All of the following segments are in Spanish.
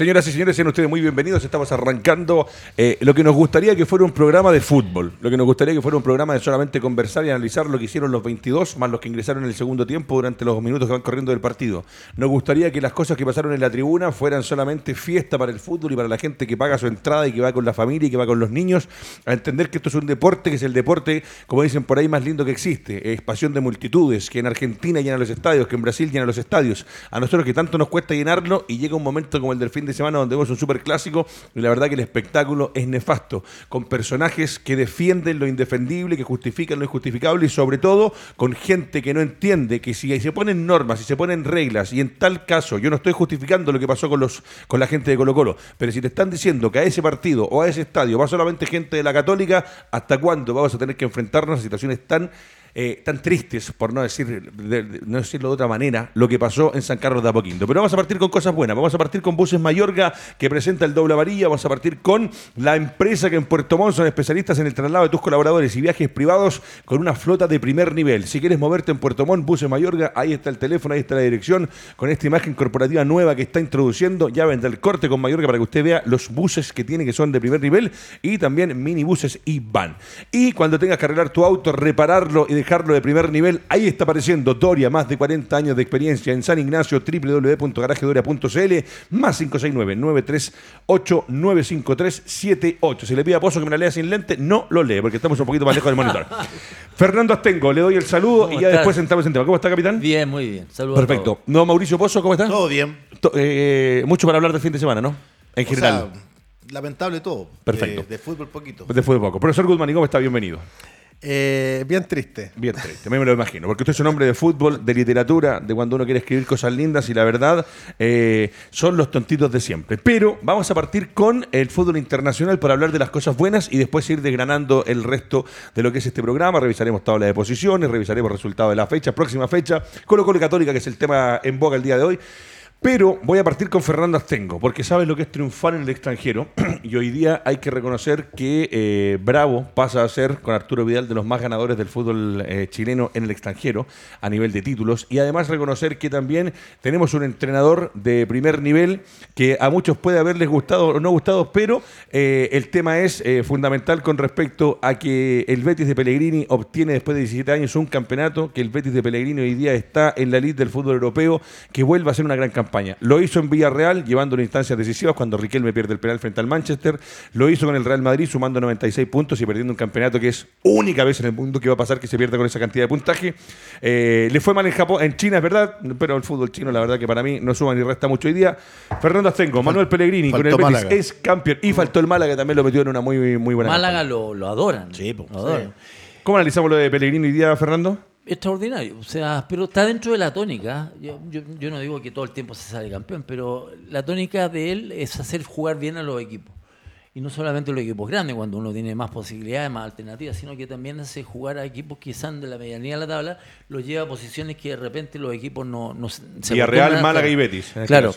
Señoras y señores, sean ustedes muy bienvenidos. Estamos arrancando eh, lo que nos gustaría que fuera un programa de fútbol. Lo que nos gustaría que fuera un programa de solamente conversar y analizar lo que hicieron los 22, más los que ingresaron en el segundo tiempo durante los minutos que van corriendo del partido. Nos gustaría que las cosas que pasaron en la tribuna fueran solamente fiesta para el fútbol y para la gente que paga su entrada y que va con la familia y que va con los niños a entender que esto es un deporte que es el deporte, como dicen por ahí, más lindo que existe. Es pasión de multitudes, que en Argentina llena los estadios, que en Brasil llena los estadios. A nosotros que tanto nos cuesta llenarlo y llega un momento como el del fin de semana donde vemos un super clásico y la verdad que el espectáculo es nefasto, con personajes que defienden lo indefendible, que justifican lo injustificable y sobre todo con gente que no entiende que si se ponen normas, si se ponen reglas y en tal caso, yo no estoy justificando lo que pasó con, los, con la gente de Colo Colo, pero si te están diciendo que a ese partido o a ese estadio va solamente gente de la católica, ¿hasta cuándo vamos a tener que enfrentarnos a situaciones tan eh, tan tristes, por no, decir, no decirlo de otra manera, lo que pasó en San Carlos de Apoquindo. Pero vamos a partir con cosas buenas. Vamos a partir con Buses Mayorga, que presenta el doble varilla. Vamos a partir con la empresa que en Puerto Montt son especialistas en el traslado de tus colaboradores y viajes privados con una flota de primer nivel. Si quieres moverte en Puerto Montt, Buses Mayorga, ahí está el teléfono, ahí está la dirección, con esta imagen corporativa nueva que está introduciendo. Ya vendrá el corte con Mayorga para que usted vea los buses que tiene que son de primer nivel y también minibuses y van. Y cuando tengas que arreglar tu auto, repararlo y dejarlo de primer nivel. Ahí está apareciendo Doria, más de 40 años de experiencia en San Ignacio, www.garajedoria.cl, más 569-938-95378. Si le pide a Pozo que me la lea sin lente, no lo lee, porque estamos un poquito más lejos del monitor. Fernando Astengo, le doy el saludo y ya después entramos en tema. ¿Cómo está, capitán? Bien, muy bien. Saludos. Perfecto. No, Mauricio Pozo, ¿cómo está? Todo bien. Eh, mucho para hablar del fin de semana, ¿no? En general. lamentable todo. Perfecto. De, fútbol poquito. De fútbol poco. Profesor Guzmán, ¿cómo está? Bienvenido. Eh, bien triste. Bien triste, me lo imagino, porque usted es un hombre de fútbol, de literatura, de cuando uno quiere escribir cosas lindas y la verdad eh, son los tontitos de siempre. Pero vamos a partir con el fútbol internacional para hablar de las cosas buenas y después ir desgranando el resto de lo que es este programa. Revisaremos tabla de posiciones, revisaremos resultados de la fecha, próxima fecha, Colo Colo Católica, que es el tema en boga el día de hoy. Pero voy a partir con Fernando Astengo, porque sabes lo que es triunfar en el extranjero. y hoy día hay que reconocer que eh, Bravo pasa a ser, con Arturo Vidal, de los más ganadores del fútbol eh, chileno en el extranjero a nivel de títulos. Y además reconocer que también tenemos un entrenador de primer nivel que a muchos puede haberles gustado o no gustado, pero eh, el tema es fundamental con respecto a que el Betis de Pellegrini obtiene después de 17 años un campeonato, que el Betis de Pellegrini hoy día está en la elite del fútbol europeo, que vuelva a ser una gran campaña lo hizo en Villarreal, llevando instancias decisivas cuando Riquelme pierde el penal frente al Manchester. Lo hizo con el Real Madrid, sumando 96 puntos y perdiendo un campeonato que es única vez en el mundo que va a pasar que se pierda con esa cantidad de puntaje. Eh, le fue mal en Japón, en China, es verdad, pero el fútbol chino, la verdad que para mí no suma ni resta mucho hoy día. Fernando Astengo, Manuel Pellegrini con el Betis es campeón. Y faltó el Málaga, que también lo metió en una muy, muy buena Málaga lo, adoran. Sí, lo adoran. ¿Cómo analizamos lo de Pellegrini hoy día, Fernando? Extraordinario. O sea, pero está dentro de la tónica. Yo, yo, no digo que todo el tiempo se sale campeón, pero la tónica de él es hacer jugar bien a los equipos. Y no solamente los equipos grandes, cuando uno tiene más posibilidades, más alternativas, sino que también hace jugar a equipos que están de la medianía de la tabla, los lleva a posiciones que de repente los equipos no, no se Real, Málaga y Betis. Este claro.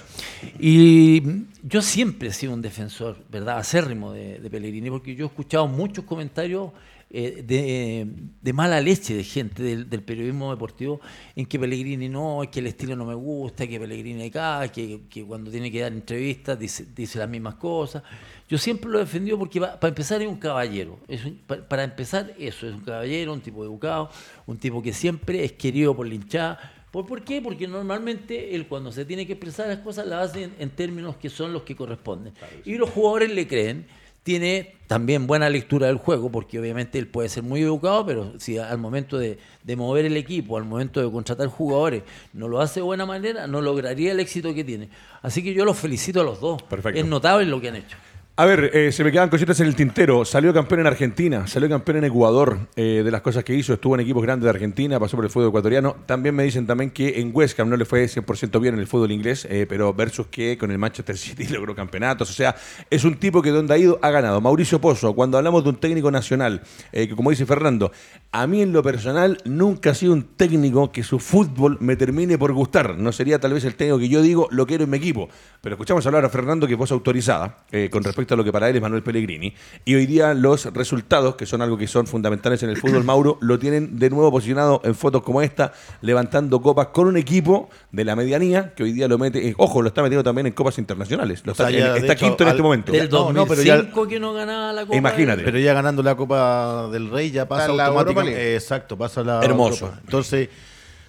Y yo siempre he sido un defensor, ¿verdad?, acérrimo de, de Pellegrini, porque yo he escuchado muchos comentarios eh, de, mala leche de gente del, periodismo deportivo en que Pellegrini no, que el estilo no me gusta, que Pellegrini acá, que, que cuando tiene que dar entrevistas dice, dice, las mismas cosas. Yo siempre lo he defendido porque para empezar es un caballero. Es para, empezar eso, es un caballero, un tipo educado, un tipo que siempre es querido por la hinchada. ¿Por, qué? Porque normalmente él cuando se tiene que expresar las cosas las hace en, términos que son los que corresponden. Y los jugadores le creen tiene también buena lectura del juego, porque obviamente él puede ser muy educado, pero si al momento de, mover el equipo, al momento de contratar jugadores, no lo hace de buena manera, no lograría el éxito que tiene. Así que yo los felicito a los dos. Perfecto. Es notable lo que han hecho. A ver, eh, se me quedan cositas en el tintero. Salió campeón en Argentina, salió campeón en Ecuador. Eh, de las cosas que hizo, estuvo en equipos grandes de Argentina, pasó por el fútbol ecuatoriano. También me dicen también que en West no le fue 100% bien en el fútbol inglés, eh, pero versus que con el Manchester City logró campeonatos. O sea, es un tipo que donde ha ido ha ganado. Mauricio Pozo, cuando hablamos de un técnico nacional, que como dice Fernando, a mí en lo personal nunca ha sido un técnico que su fútbol me termine por gustar. No sería tal vez el técnico que yo digo, lo quiero en mi equipo. Pero escuchamos hablar a Fernando, que es voz autorizada, con respecto respecto a lo que para él es Manuel Pellegrini. Y hoy día los resultados, que son algo que son fundamentales en el fútbol, Mauro, lo tienen de nuevo posicionado en fotos como esta, levantando copas con un equipo de la medianía que hoy día lo mete, eh, ojo, lo está metiendo también en copas internacionales. Lo O sea, está, ya, hecho, quinto en este momento. Del No, no, pero 2005 que no ganaba la Copa. Imagínate. Pero ya ganando la Copa del Rey ya pasa automáticamente. League. Exacto, pasa a la Hermoso. Europa. Entonces,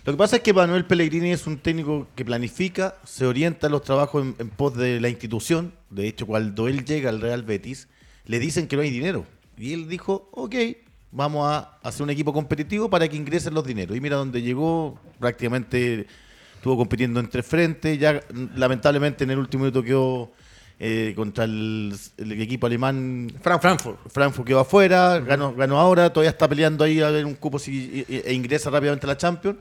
lo que pasa es que Manuel Pellegrini es un técnico que planifica, se orienta en los trabajos en, en pos de la institución. De hecho, cuando él llega al Real Betis, le dicen que no hay dinero. Y él dijo, ok, vamos a hacer un equipo competitivo para que ingresen los dineros. Y mira dónde llegó, prácticamente estuvo compitiendo entre frentes. Ya, lamentablemente, en el último minuto quedó eh, contra el, el equipo alemán Frankfurt. Frankfurt quedó afuera, ganó, ganó ahora, todavía está peleando ahí a ver un cupo si, e, e ingresa rápidamente a la Champions.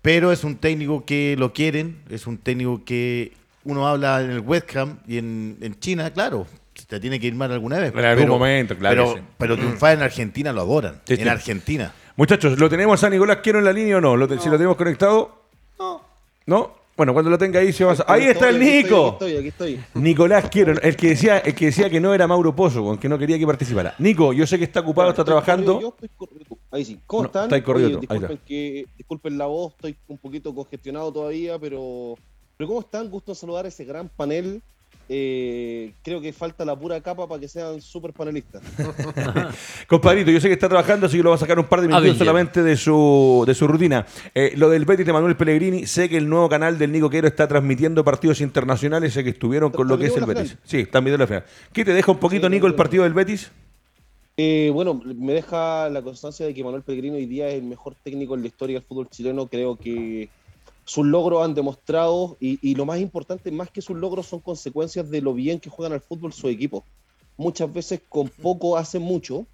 Pero es un técnico que lo quieren, es un técnico que uno habla en el West Ham y en, en China, claro, te tiene que ir mal alguna vez. En algún momento, claro Pero, sí. pero triunfar en Argentina lo adoran. Sí, en sí. Argentina. Muchachos, ¿lo tenemos a Nicolás Quiero en la línea o no? ¿Lo te- Si lo tenemos conectado. No. ¿No? Bueno, cuando lo tenga ahí se va a... Ahí está el Nico. Aquí estoy, aquí estoy. Nicolás Quiero, el que decía, el que decía que no era Mauro Pozo, con que no quería que participara. Nico, yo sé que está ocupado, está trabajando. yo, estoy corrido. Ahí sí. ¿Cómo No, están? está ahí corrido Oye, tú, ahí disculpen, que, disculpen la voz, estoy un poquito congestionado todavía, pero, pero ¿cómo están? Gusto saludar a ese gran panel. Eh, creo que falta la pura capa para que sean súper panelistas. Compadrito, yo sé que está trabajando, así que lo va a sacar un par de minutos solamente de su, de su rutina. Eh, lo del Betis de Manuel Pellegrini, sé que el nuevo canal del Nico Quero está transmitiendo partidos internacionales, sé que estuvieron con lo que es el Betis. Sí, están viendo la final. ¿Qué te deja un poquito, Sí, Nico, el partido del Betis? Eh, bueno, me deja la constancia de que Manuel Pellegrino hoy día es el mejor técnico en la historia del fútbol chileno. Creo que sus logros han demostrado, y, y lo más importante, más que sus logros, son consecuencias de lo bien que juegan al fútbol su equipo. Muchas veces con poco hacen mucho,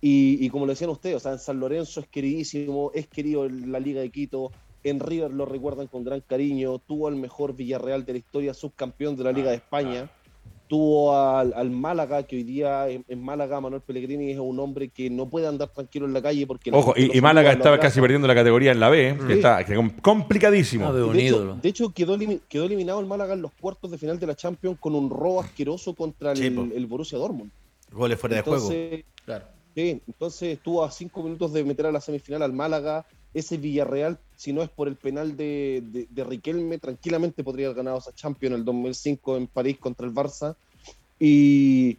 y, y como lo decían ustedes, o sea, en San Lorenzo es queridísimo, es querido en la Liga de Quito, en River lo recuerdan con gran cariño, tuvo al mejor Villarreal de la historia, subcampeón de la Liga de España tuvo al, al Málaga, que hoy día en, en Málaga Manuel Pellegrini es un hombre que no puede andar tranquilo en la calle porque Ojo, y, Málaga estaba casi perdiendo la categoría en la B, está que complicadísimo. Ah, de, hecho, ídolo. de hecho, quedó, quedó eliminado el Málaga en los cuartos de final de la Champions con un robo asqueroso contra el, Sí, el Borussia Dortmund. Goles fuera de juego. Claro. sí, entonces estuvo a cinco minutos de meter a la semifinal al Málaga. Ese Villarreal, si no es por el penal de, de, de Riquelme, tranquilamente podría haber ganado esa Champions en el 2005 en París contra el Barça. Y,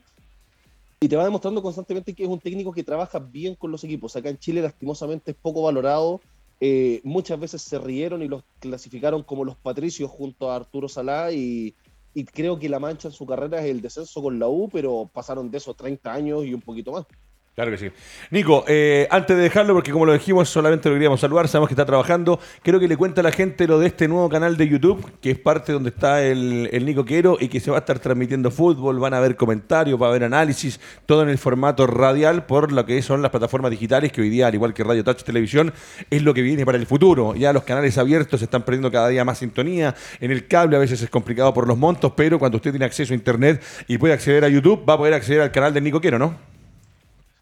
y te va demostrando constantemente que es un técnico que trabaja bien con los equipos. Acá en Chile, lastimosamente, es poco valorado. Eh, muchas veces se rieron y los clasificaron como los patricios junto a Arturo Salá y, y creo que la mancha en su carrera es el descenso con la U, pero pasaron de esos 30 años y un poquito más. Claro que sí. Nico, eh, antes de dejarlo, porque como lo dijimos, solamente lo queríamos saludar, sabemos que está trabajando. Quiero que le cuente a la gente lo de este nuevo canal de YouTube, que es parte donde está el, el Nico Quero y que se va a estar transmitiendo fútbol, van a haber comentarios, va a haber análisis, todo en el formato radial por lo que son las plataformas digitales, que hoy día, al igual que Radio Touch Televisión, es lo que viene para el futuro. Ya los canales abiertos están perdiendo cada día más sintonía. En el cable a veces es complicado por los montos, pero cuando usted tiene acceso a Internet y puede acceder a YouTube, va a poder acceder al canal del Nico Quero, ¿no?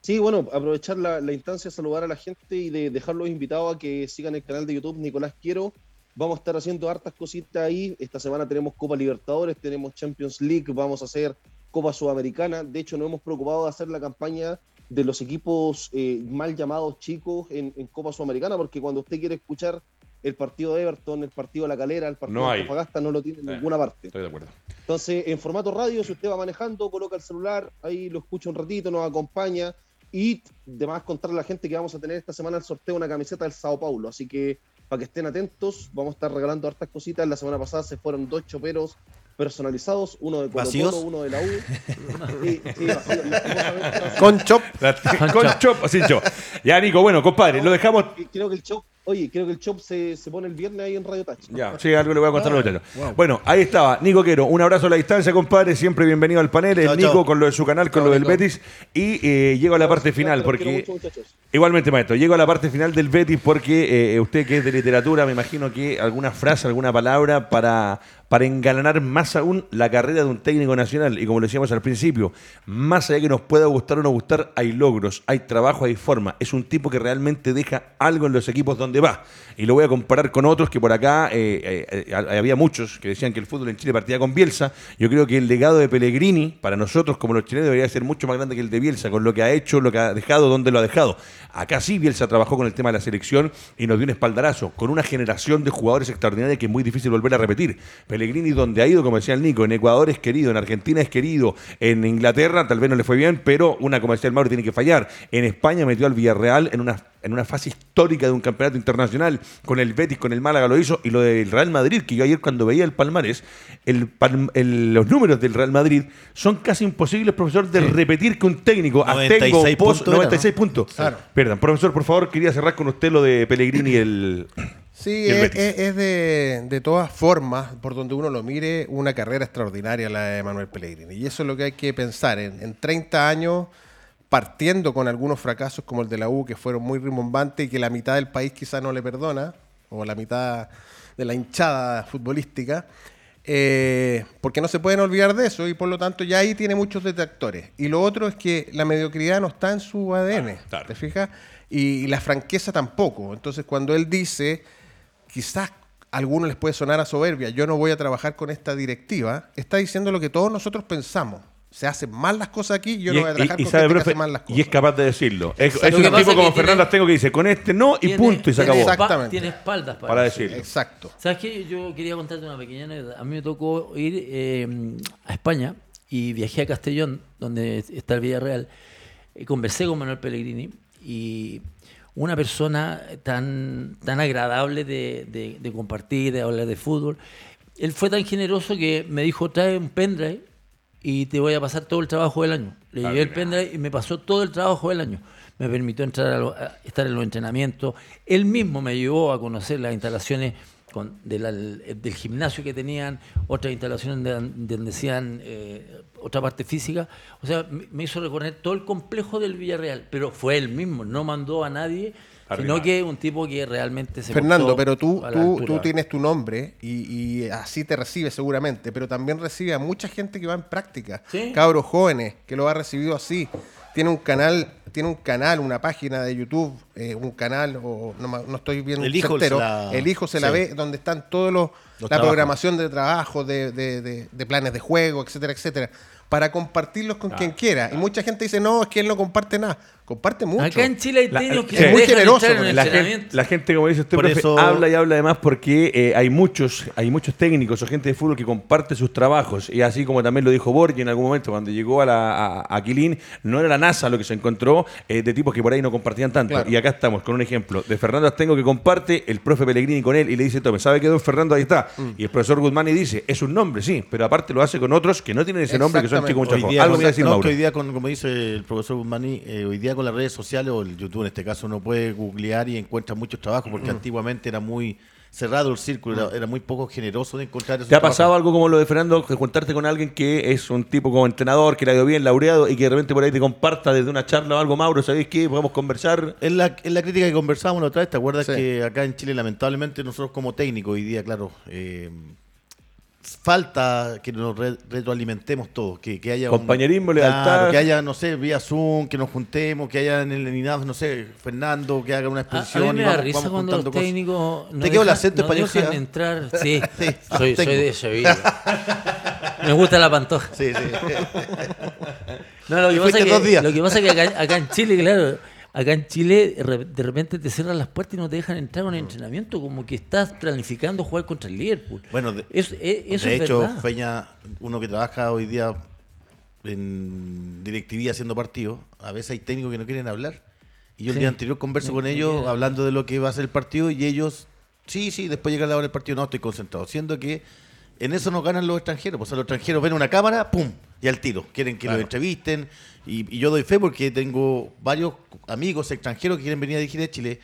Sí, bueno, aprovechar la, la instancia de saludar a la gente y de dejarlos invitados a que sigan el canal de YouTube Nicolás Quiero. Vamos a estar haciendo hartas cositas ahí. Esta semana tenemos Copa Libertadores, tenemos Champions League, vamos a hacer Copa Sudamericana. De hecho, nos hemos preocupado de hacer la campaña de los equipos eh, mal llamados chicos en, en Copa Sudamericana, porque cuando usted quiere escuchar el partido de Everton, el partido de La Calera, el partido No de. Antofagasta, no lo tiene en Eh. ninguna parte. Estoy de acuerdo. Entonces, en formato radio, si usted va manejando, coloca el celular, ahí lo escucha un ratito, nos acompaña. Y además contarle a la gente que vamos a tener esta semana el sorteo de una camiseta del Sao Paulo. Así que para que estén atentos, vamos a estar regalando hartas cositas. La semana pasada se fueron dos choperos personalizados, uno de Colo uno de la U. Sí, sí. Con chop. La- con chop, sin chop. Ya, Nico, bueno, compadre, lo dejamos. Creo que el chop, oye, creo que el chop se, se pone el viernes ahí en Radio Touch. Ya, sí, algo le voy a contar a los muchachos. Bueno, ahí estaba, Nico Quero. Un abrazo a la distancia, compadre. Siempre bienvenido al panel. El Chao, Nico chao. con lo de su canal, con Chao, lo del Nico. Betis. Y eh, llego a la parte final, porque. mucho. Igualmente, maestro, llego a la parte final del Betis porque eh, usted que es de literatura, me imagino que alguna frase, alguna palabra para, para engalanar más aún la carrera de un técnico nacional. Y como lo decíamos al principio, más allá que nos pueda gustar o no gustar, hay logros, hay trabajo, hay forma. Es un tipo que realmente deja algo en los equipos donde va. Y lo voy a comparar con otros que por acá eh, eh, eh, había muchos que decían que el fútbol en Chile partía con Bielsa. Yo creo que el legado de Pellegrini, para nosotros como los chilenos, debería ser mucho más grande que el de Bielsa, con lo que ha hecho, lo que ha dejado, dónde lo ha dejado. Acá sí Bielsa trabajó con el tema de la selección y nos dio un espaldarazo, con una generación de jugadores extraordinarios que es muy difícil volver a repetir. Donde ha ido, como decía el Nico, en Ecuador es querido, en Argentina es querido, en Inglaterra tal vez no le fue bien, pero una, como decía el Mauro, tiene que fallar. En España metió al Villarreal en una en una fase histórica de un campeonato internacional, con el Betis, con el Málaga lo hizo, y lo del Real Madrid, que yo ayer cuando veía el Palmarés, el, los números del Real Madrid son casi imposibles, profesor, de repetir que un técnico 96 puntos. 96 puntos. Perdón, profesor, por favor, quería cerrar con usted lo de Pellegrini y el... Sí, es, de, de, todas formas, por donde uno lo mire, una carrera extraordinaria la de Manuel Pellegrini. Y eso es lo que hay que pensar. En, en 30 años partiendo con algunos fracasos como el de la U, que fueron muy rimbombantes y que la mitad del país quizá no le perdona, o la mitad de la hinchada futbolística, eh, porque no se pueden olvidar de eso y por lo tanto ya ahí tiene muchos detractores. Y lo otro es que la mediocridad no está en su ADN, ¿te fijas? Y, la franqueza tampoco. Entonces cuando él dice, quizás a algunos les puede sonar a soberbia, yo no voy a trabajar con esta directiva, está diciendo lo que todos nosotros pensamos se hacen mal las cosas aquí, yo no voy a trabajar y, con sabe, profe, mal las cosas. Y es capaz de decirlo. Es, un tipo como Fernando tengo que dice, con este no y punto y se acabó. Exactamente. Tiene espaldas para, decirlo. Exacto. ¿Sabes qué? Yo quería contarte una pequeña anécdota. A mí me tocó ir eh, a España y viajé a Castellón, donde está el Villarreal. Y conversé con Manuel Pellegrini y una persona tan, tan agradable de, de compartir, de hablar de fútbol. Él fue tan generoso que me dijo, trae un pendrive y te voy a pasar todo el trabajo del año. Le llevé el pendrive y me pasó todo el trabajo del año. Me permitió entrar a, estar en los entrenamientos. Él mismo me llevó a conocer las instalaciones con, del gimnasio que tenían, otras instalaciones donde, decían eh, otra parte física. O sea, me hizo recorrer todo el complejo del Villarreal, pero fue él mismo, no mandó a nadie Sino que un tipo que realmente se Fernando, pero tú, tú, tú, tienes tu nombre y, así te recibe seguramente, pero también recibe a mucha gente que va en práctica. Cabros jóvenes que lo ha recibido así. Tiene un canal, tiene un canal, una página de YouTube, eh, un canal, o no, estoy bien el hijo, la, el hijo se la ve, donde están todos los, la programación de trabajo, de, de, de planes de juego, etcétera, etcétera para compartirlos con quien quiera. Y mucha gente dice, no, es que él no comparte nada. Comparte mucho. Acá en Chile hay técnicos que es muy generoso. La gente, la gente, como dice usted, profe, habla y habla además porque eh, hay muchos hay muchos técnicos o gente de fútbol que comparte sus trabajos. Y así como también lo dijo Borgi en algún momento, cuando llegó a, la, a, Quilín, no era la NASA lo que se encontró eh, de tipos que por ahí no compartían tanto. Y acá estamos con un ejemplo de Fernando Astengo que comparte, el profe Pellegrini con él y le dice, tome, ¿sabe qué, don Fernando? Ahí está. Mm. Y el profesor Guzmán y dice, es un nombre, sí, pero aparte lo hace con otros que no tienen ese nombre, que son chicos mucho Algo me decir, hoy día, con, como dice el profesor Guzmán, eh, hoy día con las redes sociales el YouTube en este caso, uno puede googlear y encuentra muchos trabajos, porque antiguamente era muy cerrado el círculo, era, muy poco generoso de encontrar esos ¿Te ha pasado algo como lo de Fernando, que juntarte con alguien que es un tipo como entrenador, que le ha ido bien, laureado, y que de repente por ahí te comparta desde una charla o algo, Mauro, ¿sabéis qué? Podemos conversar. Es la, la crítica que conversábamos la otra vez, ¿te acuerdas que acá en Chile, lamentablemente, nosotros como técnicos hoy día, claro, eh, falta que nos retroalimentemos todos, que, que haya compañerismo, un, lealtad, que haya, no sé, vía Zoom, que nos juntemos, que haya en el no sé, Fernando, que haga una exposición. A, mí me da risa cuando los técnicos no ¿Te quedó el acento no español? dejan entrar, sí, soy, soy, de Sevilla. me gusta la pantoja. Sí, sí. no, lo que, pasa que, lo que pasa es que acá, acá en Chile, claro Acá en Chile de repente te cierran las puertas y no te dejan entrar a un entrenamiento, como que estás planificando jugar contra el Liverpool. Bueno, de, eso, de hecho, Feña, uno que trabaja hoy día en directivía haciendo partidos, a veces hay técnicos que no quieren hablar. Y yo el día anterior converso con ellos hablando de lo que va a ser el partido y ellos, sí, sí, después llega la hora del partido, no, estoy concentrado. Siendo que en eso nos ganan los extranjeros. Pues los extranjeros ven una cámara, ¡pum! Y al tiro. Quieren que los entrevisten. Y, yo doy fe porque tengo varios amigos extranjeros que quieren venir a dirigir a Chile.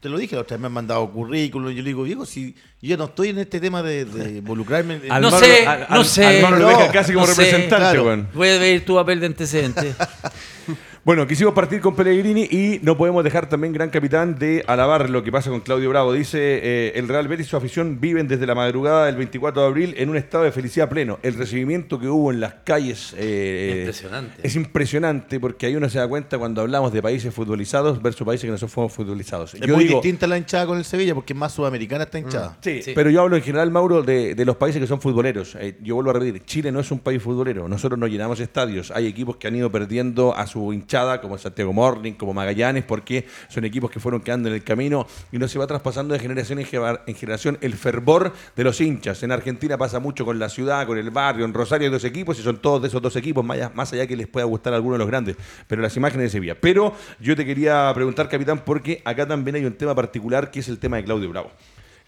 Te lo dije, la otra vez me han mandado currículum. Y yo le digo, Diego, si yo no estoy en este tema de, involucrarme. En, no, sé, no sé, no sé. casi como representante, Voy a ver tu papel de antecedente. Bueno, quisimos partir con Pellegrini y no podemos dejar también, gran capitán, de alabar lo que pasa con Claudio Bravo. Dice, eh, el Real Betis y su afición viven desde la madrugada del 24 de abril en un estado de felicidad pleno. El recibimiento que hubo en las calles eh, Impresionante. es impresionante porque ahí uno se da cuenta cuando hablamos de países futbolizados versus países que no son futbolizados. Es muy distinta la hinchada con el Sevilla porque es más sudamericana esta hinchada. Sí, Sí. pero yo hablo en general, Mauro, de, de los países que son futboleros. Eh, yo vuelvo a repetir, Chile no es un país futbolero. Nosotros no llenamos estadios. Hay equipos que han ido perdiendo a su como Santiago Morning, como Magallanes, porque son equipos que fueron quedando en el camino y no se va traspasando de generación en, gener- en generación el fervor de los hinchas. En Argentina pasa mucho con la ciudad, con el barrio. En Rosario hay dos equipos y son todos de esos dos equipos, más allá, que les pueda gustar alguno de los grandes. Pero las imágenes de Sevilla. Pero yo te quería preguntar, capitán, porque acá también hay un tema particular que es el tema de Claudio Bravo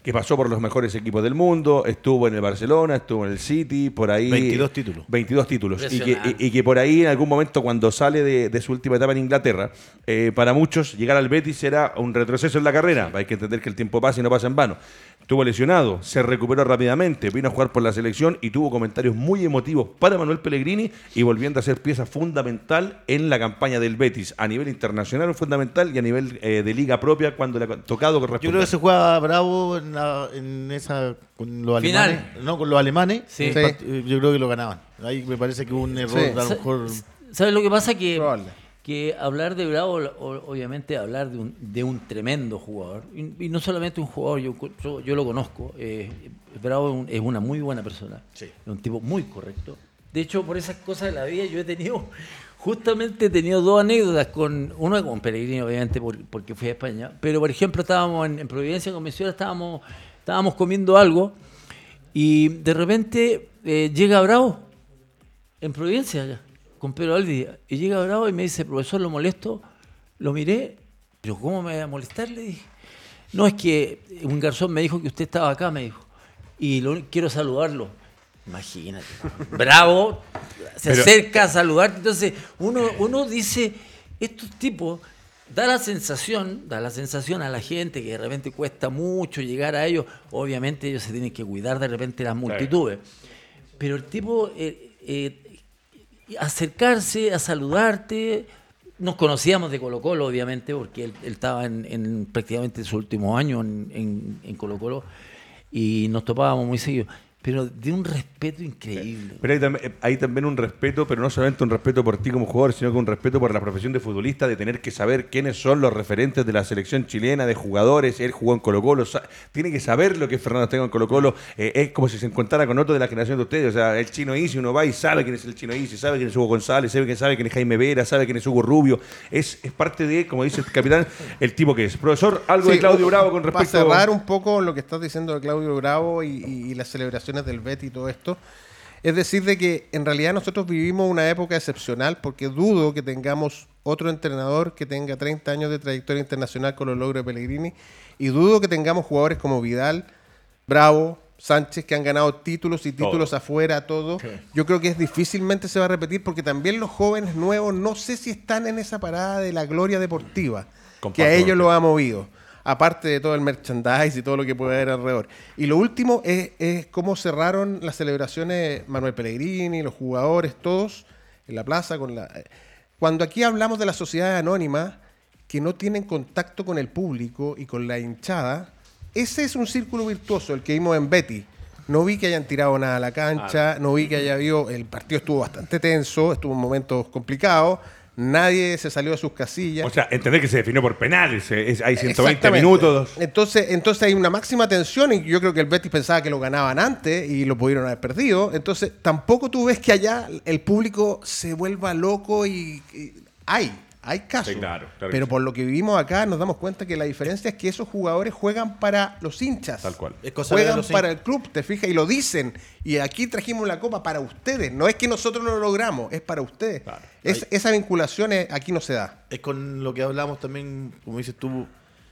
que pasó por los mejores equipos del mundo, estuvo en el Barcelona, estuvo en el City, por ahí... 22 títulos. 22 títulos. Y que, y- y que por ahí en algún momento cuando sale de, de su última etapa en Inglaterra, eh, para muchos llegar al Betis era un retroceso en la carrera. Hay que entender que el tiempo pasa y no pasa en vano. Estuvo lesionado, se recuperó rápidamente, vino a jugar por la selección y tuvo comentarios muy emotivos para Manuel Pellegrini y volviendo a ser pieza fundamental en la campaña del Betis. A nivel internacional fundamental y a nivel eh, de liga propia cuando le ha tocado Yo corresponder. creo que se juega bravo en, la- en esa con los Final. alemanes. No, con los alemanes. Sí. Yo creo que lo ganaban. Ahí me parece que hubo un error, Sí. a lo mejor. ¿Sabes lo que pasa? Que, Probable. Que hablar de Bravo, obviamente hablar de un, de un tremendo jugador, y, y no solamente un jugador, yo, yo, yo lo conozco, eh, Bravo es, un- es una muy buena persona, Sí. es un tipo muy correcto. De hecho, por esas cosas de la vida yo he tenido, justamente he tenido dos anécdotas con, uno con Pellegrini, obviamente, por- porque fui a España, pero por ejemplo estábamos en, en Providencia con mi señora, estábamos, estábamos comiendo algo, y de repente eh, llega Bravo, en Providencia, allá, con Pedro Aldi. Y llega Bravo y me dice, profesor, lo molesto. Lo miré, pero ¿cómo me voy a molestar? Le dije. No, es que un garzón me dijo que usted estaba acá, me dijo. Y lo, quiero saludarlo. Imagínate. Bravo, se Pero- acerca a saludarte. Entonces, uno, uno dice, estos tipos, da la sensación, da la sensación a la gente que de repente cuesta mucho llegar a ellos. Obviamente ellos se tienen que cuidar de repente las multitudes. Pero el tipo, eh, eh, acercarse a saludarte, nos conocíamos de Colo Colo, obviamente, porque él, él estaba en, en prácticamente su último año en, en- en Colo Colo y nos topábamos muy seguido, pero de un respeto increíble. Pero hay, tam- eh, hay también un respeto, pero no solamente un respeto por ti como jugador, sino que un respeto por la profesión de futbolista, de tener que saber quiénes son los referentes de la selección chilena, de jugadores. Él jugó en Colo Colo, sa- tiene que saber lo que Fernando Estego en Colo Colo. Eh, es como si se encontrara con otro de la generación de ustedes. O sea, el chino Isi, uno va y sabe quién es el chino Isi, sabe quién es Hugo González, sabe quién, sabe quién es Jaime Vera, sabe quién es Hugo Rubio. Es, es parte de, como dice el capitán, el tipo que es. Profesor, algo de Claudio Bravo con Para respecto cerrar un poco lo que estás diciendo de Claudio Bravo y, y- y las del Betty y todo esto, es decir, de que en realidad nosotros vivimos una época excepcional porque dudo que tengamos otro entrenador que tenga 30 años de trayectoria internacional con los logros de Pellegrini y dudo que tengamos jugadores como Vidal, Bravo, Sánchez que han ganado títulos y títulos afuera, todo. Yo creo que es difícilmente se va a repetir porque también los jóvenes nuevos no sé si están en esa parada de la gloria deportiva Comparto que a ellos lo ha movido. Aparte de todo el merchandise y todo lo que puede haber alrededor. Y lo último es, es cómo cerraron las celebraciones Manuel Pellegrini, los jugadores, todos en la plaza. con la Cuando aquí hablamos de las sociedades anónimas que no tienen contacto con el público y con la hinchada, ese es un círculo virtuoso, el que vimos en Betty. No vi que hayan tirado nada a la cancha, no vi que haya habido. El partido estuvo bastante tenso, estuvo en momentos complicados, nadie se salió de sus casillas. O sea, entender que se definió por penales. eh, es- hay 120 Exactamente. minutos. Entonces, entonces hay una máxima tensión y yo creo que el Betis pensaba que lo ganaban antes y lo pudieron haber perdido. Entonces, tampoco tú ves que allá el público se vuelva loco y, y- hay, hay casos. Sí, claro, Pero sí. por lo que vivimos acá nos damos cuenta que la diferencia es que esos jugadores juegan para los hinchas. Tal cual. Es cosa de Juegan los para hinchas. el club, te fijas, y lo dicen. Y aquí trajimos la copa para ustedes. No es que nosotros no lo logramos, es para ustedes. Claro. Es- esa vinculación es- aquí no se da. Es con lo que hablamos también, como dices tú,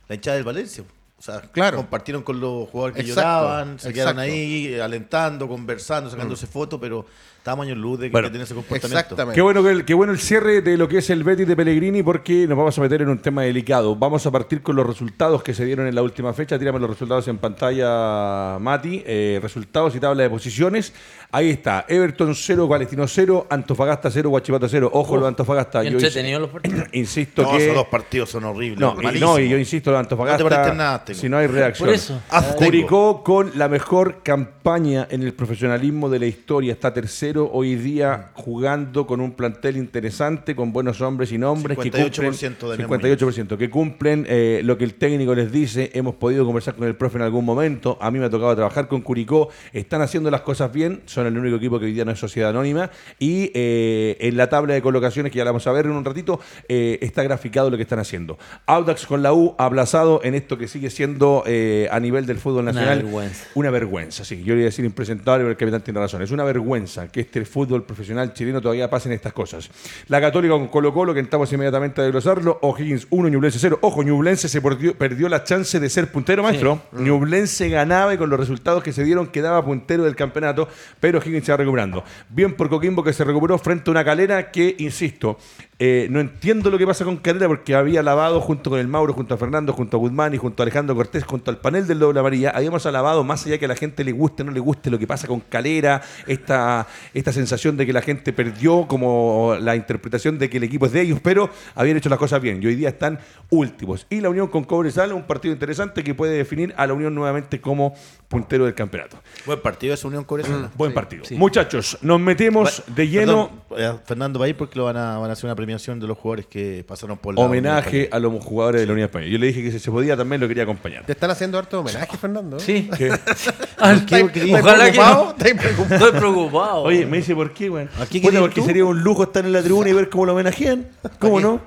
la hinchada del Valencia. O sea, Claro. compartieron con los jugadores que Exacto, lloraban, se quedaron ahí eh, alentando, conversando, sacándose fotos, pero estábamos años luz de que Bueno, tener ese comportamiento. Exactamente. Qué bueno, que el, qué bueno el cierre de lo que es el Betis de Pellegrini porque nos vamos a meter en un tema delicado. Vamos a partir con los resultados que se dieron en la última fecha. Tírame los resultados en pantalla, Mati. Eh, resultados y tabla de posiciones. Ahí está. Everton 0, Palestino 0, Antofagasta 0, Guachipato 0. Ojo, los Antofagasta. Yo Entretenido los partidos. insisto No, que... esos dos partidos son horribles. No, y, no, y yo insisto, Antofagasta. No te parece nada, Tengo. si no hay reacción. Por eso. Curicó con la mejor campaña en el profesionalismo de la historia. Está tercero hoy día jugando con un plantel interesante, con buenos hombres y nombres. que 58% cumplen, de 58%, que cumplen eh, lo que el técnico les dice. Hemos podido conversar con el profe en algún momento. A mí me ha tocado trabajar con Curicó. Están haciendo las cosas bien. Son el único equipo que hoy día no es sociedad anónima. Y eh, en la tabla de colocaciones, que ya la vamos a ver en un ratito, eh, está graficado lo que están haciendo. Audax con la U aplazado en esto que sigue siendo eh, a nivel del fútbol Una nacional. vergüenza. Una vergüenza, sí. Yo le iba a decir impresentable, pero el capitán tiene razón. Es una vergüenza que este fútbol profesional chileno todavía pasen estas cosas. La Católica con Colo Colo, que entramos inmediatamente a desglosarlo. O'Higgins 1, Ñublense 0. Ojo, Ñublense se perdió, perdió la chance de ser puntero, maestro. Ñublense ganaba y con los resultados que se dieron quedaba puntero del campeonato, pero O'Higgins se va recuperando. Bien por Coquimbo que se recuperó frente a una calera que, insisto, eh, no entiendo lo que pasa con Calera porque había alabado junto con el Mauro, junto a Fernando, junto a Guzmán y junto a Alejandro Cortés, junto al panel del Doble Amarilla, habíamos alabado más allá que a la gente le guste o no le guste lo que pasa con Calera, esta, esta sensación de que la gente perdió como la interpretación de que el equipo es de ellos, pero habían hecho las cosas bien y hoy día están últimos. Y la Unión con Cobresal, un partido interesante que puede definir a la Unión nuevamente como puntero del campeonato. Buen partido esa Unión Coreana. Buen partido. Muchachos, nos metemos de lleno. Perdón, eh, Fernando va a ir porque lo van a, van a hacer una premiación de los jugadores que pasaron por la homenaje a los jugadores de la Unión Española. Yo le dije que si se podía también lo quería acompañar. Te están haciendo harto homenaje, Fernando. Sí. Que- Al- ¿Estáis- Ojalá estáis que no. preocupado? ¿Estáis preocupado? Estoy preocupado. Oye, me dice por qué, güey. ¿A quién Puta, querías porque tú? sería un lujo estar en la tribuna y ver cómo lo homenajean. ¿Cómo no?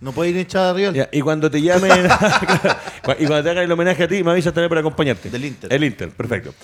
No puede ir hinchada de. Ya, y cuando te llamen y cuando te hagan el homenaje a ti, me avisas también para acompañarte. Del Inter. El Inter, perfecto.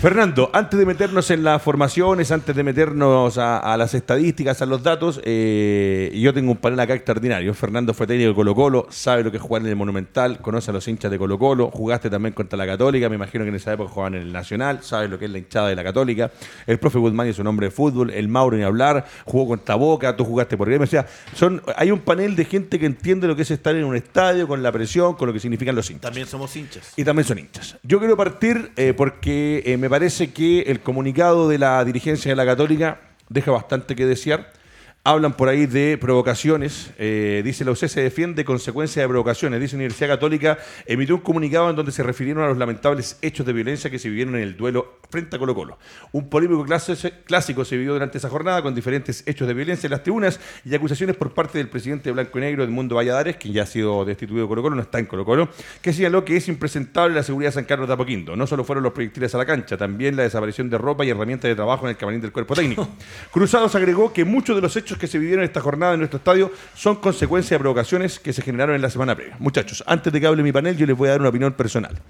Fernando, antes de meternos en las formaciones, antes de meternos a, a las estadísticas, a los datos, eh, yo tengo un panel acá extraordinario. Fernando fue técnico de Colo Colo, sabe lo que es jugar en el Monumental, conoce a los hinchas de Colo Colo, jugaste también contra la Católica, me imagino que en esa época jugaban en el Nacional, sabe lo que es la hinchada de la Católica. El profe Guzmán es un hombre de fútbol, el Mauro ni hablar, jugó contra Boca, tú jugaste por Gremio, o sea, son, hay un panel de gente que entiende lo que es estar en un estadio, con la presión, con lo que significan los hinchas. También somos hinchas. Y también son hinchas. Yo quiero partir eh, porque eh, me parece que el comunicado de la dirigencia de la Católica deja bastante que desear. Hablan por ahí de provocaciones. eh, dice la UC se defiende consecuencia de provocaciones. Dice Universidad Católica emitió un comunicado en donde se refirieron a los lamentables hechos de violencia que se vivieron en el duelo frente a Colo Colo. Un polémico clásico se vivió durante esa jornada con diferentes hechos de violencia en las tribunas y acusaciones por parte del presidente de Blanco y Negro, Edmundo Valladares, quien ya ha sido destituido de Colo Colo, no está en Colo Colo, que señaló que es impresentable la seguridad de San Carlos de Apoquindo. No solo fueron los proyectiles a la cancha, también la desaparición de ropa y herramientas de trabajo en el camarín del cuerpo técnico. Cruzados agregó que muchos de los hechos que se vivieron esta jornada en nuestro estadio son consecuencia de provocaciones que se generaron en la semana previa. Muchachos, antes de que hable mi panel, yo les voy a dar una opinión personal.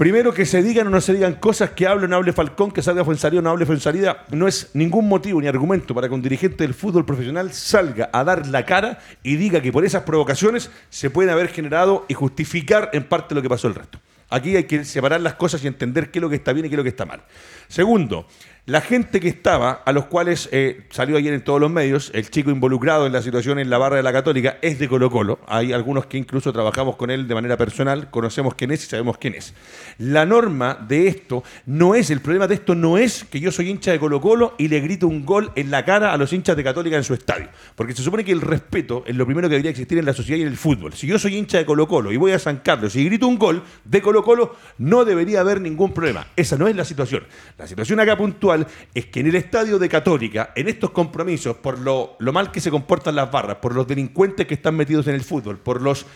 Primero, que se digan o no se digan cosas, que hable o no hable Falcón, que salga Fuensalida o no hable Fuensalida, no es ningún motivo ni argumento para que un dirigente del fútbol profesional salga a dar la cara y diga que por esas provocaciones se pueden haber generado y justificar en parte lo que pasó el resto. Aquí hay que separar las cosas y entender qué es lo que está bien y qué es lo que está mal. Segundo, la gente que estaba, a los cuales eh, salió ayer en todos los medios, el chico involucrado en la situación en la barra de la Católica es de Colo Colo. Hay algunos que incluso trabajamos con él de manera personal, conocemos quién es y sabemos quién es. La norma de esto no es, el problema de esto no es que yo soy hincha de Colo Colo y le grito un gol en la cara a los hinchas de Católica en su estadio. Porque se supone que el respeto es lo primero que debería existir en la sociedad y en el fútbol. Si yo soy hincha de Colo Colo y voy a San Carlos y grito un gol de Colo Colo, no debería haber ningún problema. Esa no es la situación. La situación acá puntual es que en el estadio de Católica, en estos compromisos, por lo, lo mal que se comportan las barras, por los delincuentes que están metidos en el fútbol, por los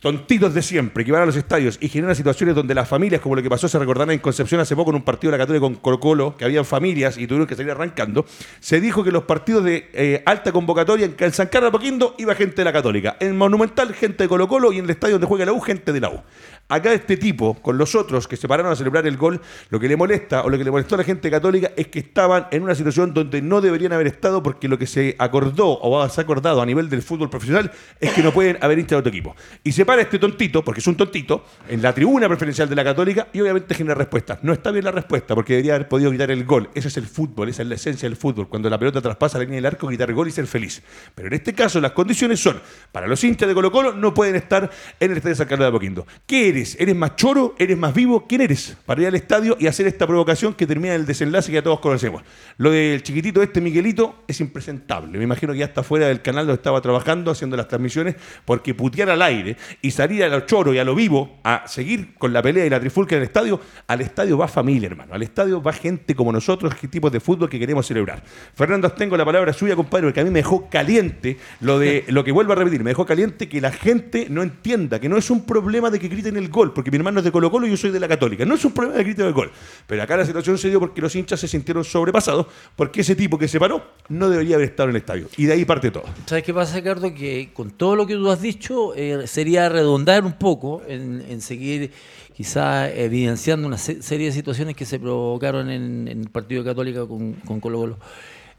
tontitos de siempre que van a los estadios y generan situaciones donde las familias, como lo que pasó, se recordarán en Concepción hace poco en un partido de la Católica con Colo Colo, que habían familias y tuvieron que salir arrancando, se dijo que los partidos de eh, alta convocatoria en San Carlos de Apoquindo iba gente de la Católica, en Monumental gente de Colo Colo y en el estadio donde juega la U gente de la U. Acá este tipo, con los otros que se pararon a celebrar el gol, lo que le molesta o lo que le molestó a la gente católica es que estaban en una situación donde no deberían haber estado porque lo que se acordó o se ha acordado a nivel del fútbol profesional es que no pueden haber hinchado a otro equipo. Y se para este tontito, porque es un tontito, en la tribuna preferencial de la católica y obviamente genera respuesta. No está bien la respuesta porque debería haber podido quitar el gol. Ese es el fútbol, esa es la esencia del fútbol. Cuando la pelota traspasa la línea del arco, quitar gol y ser feliz. Pero en este caso las condiciones son, para los hinchas de Colo Colo no pueden estar en el estadio de San Carlos de Apoquindo. ¿Qué eres? ¿Eres más choro? ¿Eres más vivo? ¿Quién eres? Para ir al estadio y hacer esta provocación que termina en el desenlace que ya todos conocemos. Lo del chiquitito este Miguelito es impresentable. Me imagino que ya está fuera del canal donde estaba trabajando haciendo las transmisiones porque putear al aire y salir a lo choro y a lo vivo a seguir con la pelea y la trifulca en el estadio, al estadio va familia, hermano. Al estadio va gente como nosotros, qué tipos de fútbol que queremos celebrar. Fernando, tengo la palabra suya, compadre, porque a mí me dejó caliente lo de lo que vuelvo a repetir, me dejó caliente que la gente no entienda que no es un problema de que griten el gol, porque mi hermano es de Colo Colo y yo soy de la Católica. No es un problema de que griten el gol. Pero acá la situación se dio porque los hinchas se sintieron sobrepasados, porque ese tipo que se paró no debería haber estado en el estadio. Y de ahí parte todo. ¿Sabes qué pasa, Ricardo? Que con todo lo que tú has dicho, eh, sería redondar un poco en, seguir quizás evidenciando una serie de situaciones que se provocaron en, el Partido Católico con, con Colo Colo.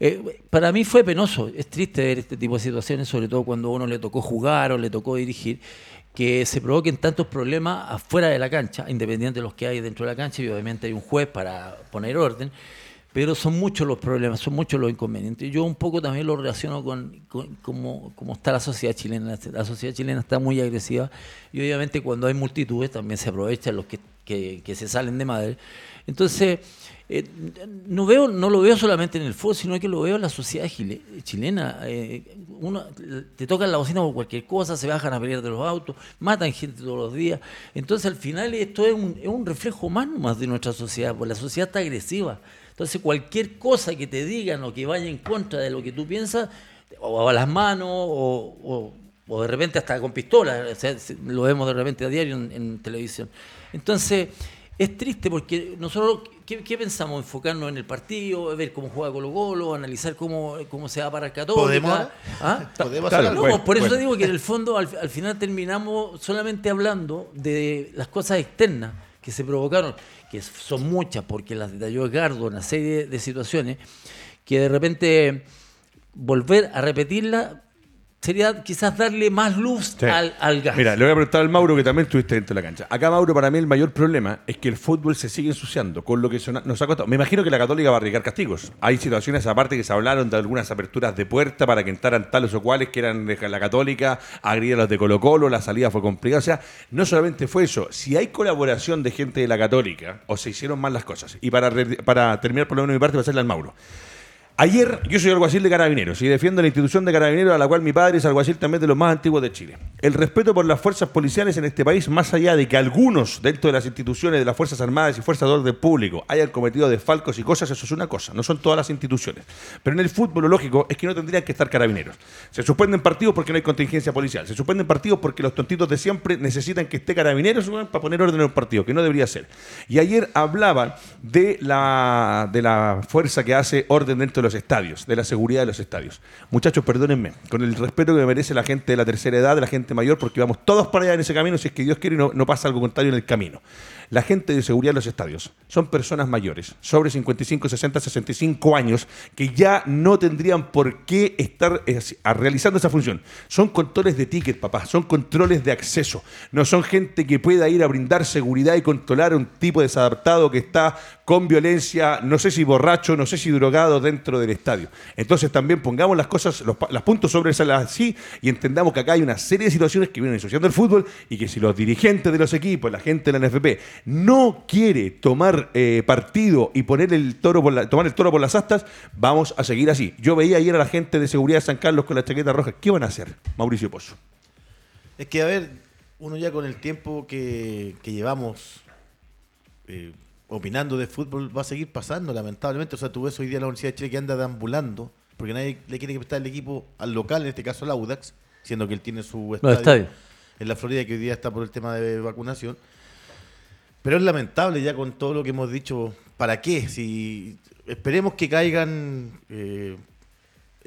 Eh, para mí fue penoso, es triste ver este tipo de situaciones, sobre todo cuando a uno le tocó jugar o le tocó dirigir, que se provoquen tantos problemas afuera de la cancha, independiente de los que hay dentro de la cancha, y obviamente hay un juez para poner orden, pero son muchos los problemas, son muchos los inconvenientes. Yo un poco también lo relaciono con, cómo, está la sociedad chilena. La sociedad chilena está muy agresiva y obviamente cuando hay multitudes también se aprovechan los que, que se salen de madre. Entonces eh, no veo no lo veo solamente en el fútbol, sino que lo veo en la sociedad chilena. Eh, uno, te tocan la bocina por cualquier cosa, se bajan a pelear de los autos, matan gente todos los días. Entonces, al final, esto es un, es un reflejo más más de nuestra sociedad, porque la sociedad está agresiva. Entonces, cualquier cosa que te digan o que vaya en contra de lo que tú piensas, o a las manos, o, de repente hasta con pistolas, lo vemos de repente a diario en, en televisión. Entonces, es triste porque nosotros, ¿qué, pensamos? Enfocarnos en el partido, ver cómo juega Colo Colo, analizar cómo, cómo se va para el Católica. ¿Podemos? ¿Ah? ¿Podemos no, por eso digo que en el fondo al, final terminamos solamente hablando de las cosas externas que se provocaron, que son muchas, porque las detalló Edgardo, una serie de situaciones, que de repente volver a repetirla sería quizás darle más luz al, gas. Mira, le voy a preguntar al Mauro que también estuviste dentro de la cancha. Acá, Mauro, para mí el mayor problema es que el fútbol se sigue ensuciando con lo que nos ha costado. Me imagino que la Católica va a arriesgar castigos. Hay situaciones aparte que se hablaron de algunas aperturas de puerta para que entraran tales o cuales que eran de la Católica, agredir a los de Colo Colo, la salida fue complicada. O sea, no solamente fue eso. Si hay colaboración de gente de la Católica, o se hicieron mal las cosas. Y para, para terminar por lo menos mi parte, va a hacerle al Mauro. Ayer, yo soy alguacil de carabineros y defiendo la institución de carabineros a la cual mi padre es alguacil también de los más antiguos de Chile. El respeto por las fuerzas policiales en este país, más allá de que algunos dentro de las instituciones de las Fuerzas Armadas y Fuerzas de Orden Público hayan cometido desfalcos y cosas, eso es una cosa, no son todas las instituciones. Pero en el fútbol lo lógico es que no tendrían que estar carabineros. Se suspenden partidos porque no hay contingencia policial, se suspenden partidos porque los tontitos de siempre necesitan que esté carabineros para poner orden en un partido, que no debería ser. Y ayer hablaban de la, de la fuerza que hace orden dentro de los estadios, de la seguridad de los estadios. Muchachos, perdónenme, con el respeto que me merece la gente de la tercera edad, de la gente mayor, porque vamos todos para allá en ese camino, si es que Dios quiere y no, no pasa algo contrario en el camino. La gente de seguridad de los estadios son personas mayores, sobre 55, 60, 65 años, que ya no tendrían por qué estar eh, realizando esa función. Son controles de ticket, papá, son controles de acceso. No son gente que pueda ir a brindar seguridad y controlar a un tipo desadaptado que está con violencia, no sé si borracho, no sé si drogado dentro del estadio. Entonces también pongamos las cosas, los, puntos sobre esa así y entendamos que acá hay una serie de situaciones que vienen asociando el fútbol y que si los dirigentes de los equipos, la gente de la NFP, no quiere tomar eh, partido y poner el toro por tomar el toro por las astas, vamos a seguir así. Yo veía ayer a la gente de seguridad de San Carlos con la chaqueta roja. ¿Qué van a hacer, Mauricio Pozo? Es que, a ver, uno ya con el tiempo que, llevamos eh, opinando de fútbol va a seguir pasando, lamentablemente. O sea, tú ves hoy día la Universidad de Chile que anda deambulando, porque nadie le quiere prestar el equipo al local, en este caso al Audax, siendo que él tiene su estadio, en la Florida, que hoy día está por el tema de vacunación. Pero es lamentable ya con todo lo que hemos dicho. ¿Para qué? Si esperemos que caigan eh, eh,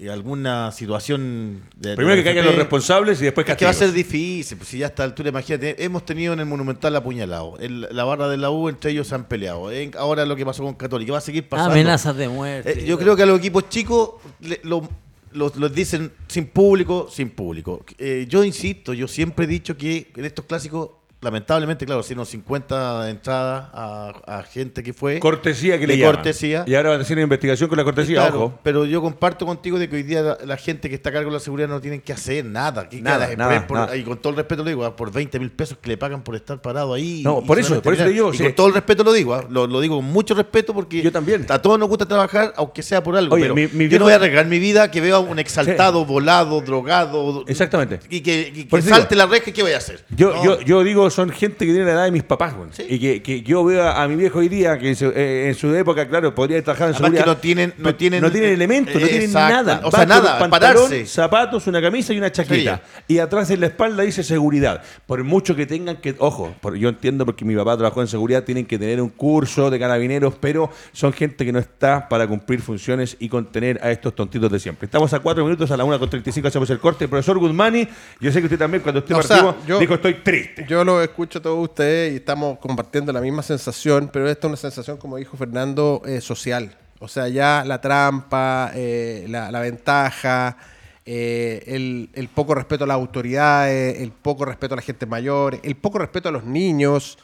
alguna situación de Primero que caigan los responsables y después es que va a ser difícil, pues si ya a esta altura, imagínate, hemos tenido en el Monumental apuñalado, en la barra de la U entre ellos se han peleado, en- ahora lo que pasó con Católica, va a seguir pasando. Amenazas de muerte. Eh, yo creo que a los equipos chicos le- lo- los, los dicen sin público, sin público. Eh, yo insisto, yo siempre he dicho que en estos clásicos, lamentablemente, claro, hicieron 50 entradas a, a gente que fue. Cortesía que le llaman. cortesía. Y ahora van a hacer una investigación con la cortesía, Claro, ojo. Pero yo comparto contigo de que hoy día la, la gente que está a cargo de la seguridad no tienen que hacer nada. Que Nada, cada- nada, por- nada. Y con todo el respeto lo digo, ah, por 20 mil pesos que le pagan por estar parado ahí. No, por eso, por eso digo, Y sí. con todo el respeto lo digo, ah, lo, lo digo con mucho respeto porque Yo también. a todos nos gusta trabajar, aunque sea por algo. Oye, pero mi- mi yo no voy a arriesgar mi vida que vea un exaltado, volado, drogado. Exactamente. Y que, y salte digo. la reja, ¿qué voy a hacer? Yo, No. yo, yo digo, son gente que tiene la edad de mis papás, güey. Sí. Y que, que yo veo a, a mi viejo hoy día, que en su, eh, en su época, claro, podría haber trabajado en seguridad. que no tienen- no tienen- no tienen elementos, no tienen nada. O sea, nada, pantalón, pararse. zapatos, una camisa y una chaqueta. Y atrás en la espalda dice seguridad. Por mucho que tengan que, ojo, por- yo entiendo porque mi papá trabajó en seguridad, tienen que tener un curso de carabineros, pero son gente que no está para cumplir funciones y contener a estos tontitos de siempre. Estamos a cuatro minutos, a la 1 con 35 hacemos el corte. Profesor Guzmani, yo sé que usted también cuando usted O sea, partió yo- dijo estoy triste. Yo lo escucho a todos ustedes y estamos compartiendo la misma sensación, pero esta es una sensación, como dijo Fernando, eh, social. O sea, ya la trampa, eh, la, ventaja, eh, el, el poco respeto a las autoridades, el poco respeto a la gente mayor, el poco respeto a los niños.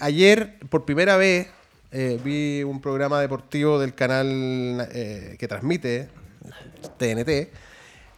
Ayer, por primera vez, vi un programa deportivo del canal que transmite TNT,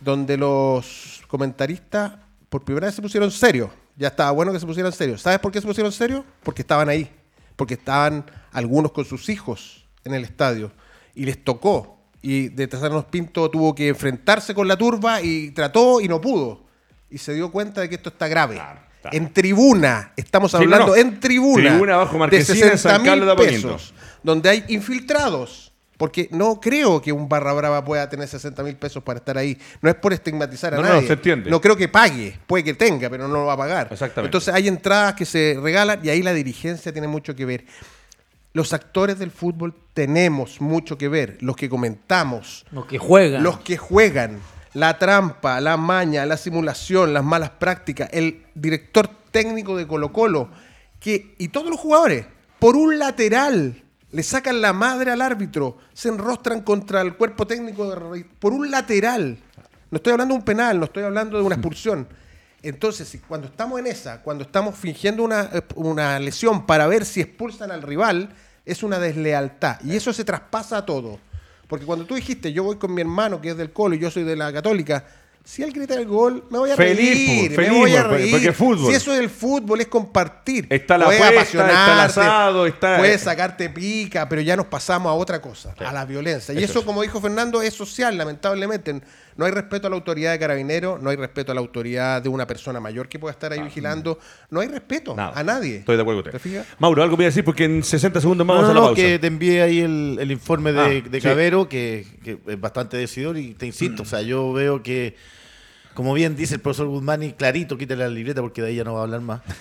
donde los comentaristas por primera vez se pusieron serios. Ya estaba bueno que se pusieran serios. ¿Sabes por qué se pusieron serios? Porque estaban ahí. Porque estaban algunos con sus hijos en el estadio. Y les tocó. Y de Tesanos Pinto tuvo que enfrentarse con la turba y trató y no pudo. Y se dio cuenta de que esto está grave. claro. En tribuna, estamos Sí, hablando no, no. en tribuna. Tribuna bajo de Marquesina en San 60.000 Carlos de Apoquindo. pesos donde hay infiltrados. Porque no creo que un barra brava pueda tener 60 mil pesos para estar ahí. No es por estigmatizar a No, no, nadie. se entiende. No creo que pague. Puede que tenga, pero no lo va a pagar. Exactamente. Entonces hay entradas que se regalan y ahí la dirigencia tiene mucho que ver. Los actores del fútbol tenemos mucho que ver. Los que comentamos, Los que juegan. los que juegan, la trampa, la maña, la simulación, las malas prácticas, el director técnico de Colo Colo, que, y todos los jugadores, por un lateral, le sacan la madre al árbitro, se enrostran contra el cuerpo técnico de por un lateral. No estoy hablando de un penal, no estoy hablando de una expulsión. Entonces, cuando estamos en esa, cuando estamos fingiendo una, eh, una lesión para ver si expulsan al rival, es una deslealtad. Y eso se traspasa a todo. Porque cuando tú dijiste, yo voy con mi hermano que es del Colo y yo soy de la Católica, si él grita el gol, me voy a Feliz, reír, pues, me feliz, voy a porque- reír. porque es fútbol. Si eso es el fútbol, es compartir. Está la Puedes apuesta, está el asado, está- Puedes sacarte pica, pero ya nos pasamos a otra cosa, a la violencia. Y Eso eso, es. como dijo Fernando, es social, lamentablemente. No hay respeto a la autoridad de carabineros, no hay respeto a la autoridad de una persona mayor que pueda estar ahí vigilando. No hay respeto Nada. a nadie. Estoy de acuerdo con ¿Te usted. fijas? Mauro, algo voy a decir porque en 60 segundos No, vamos no, a la no, pausa. que te envié ahí el, el informe de, Ah, de sí. Cabero, que, que es bastante decidor y te insisto, o sea, yo veo que, como bien dice el profesor Guzmani, clarito, quítale la libreta porque de ahí ya no va a hablar más.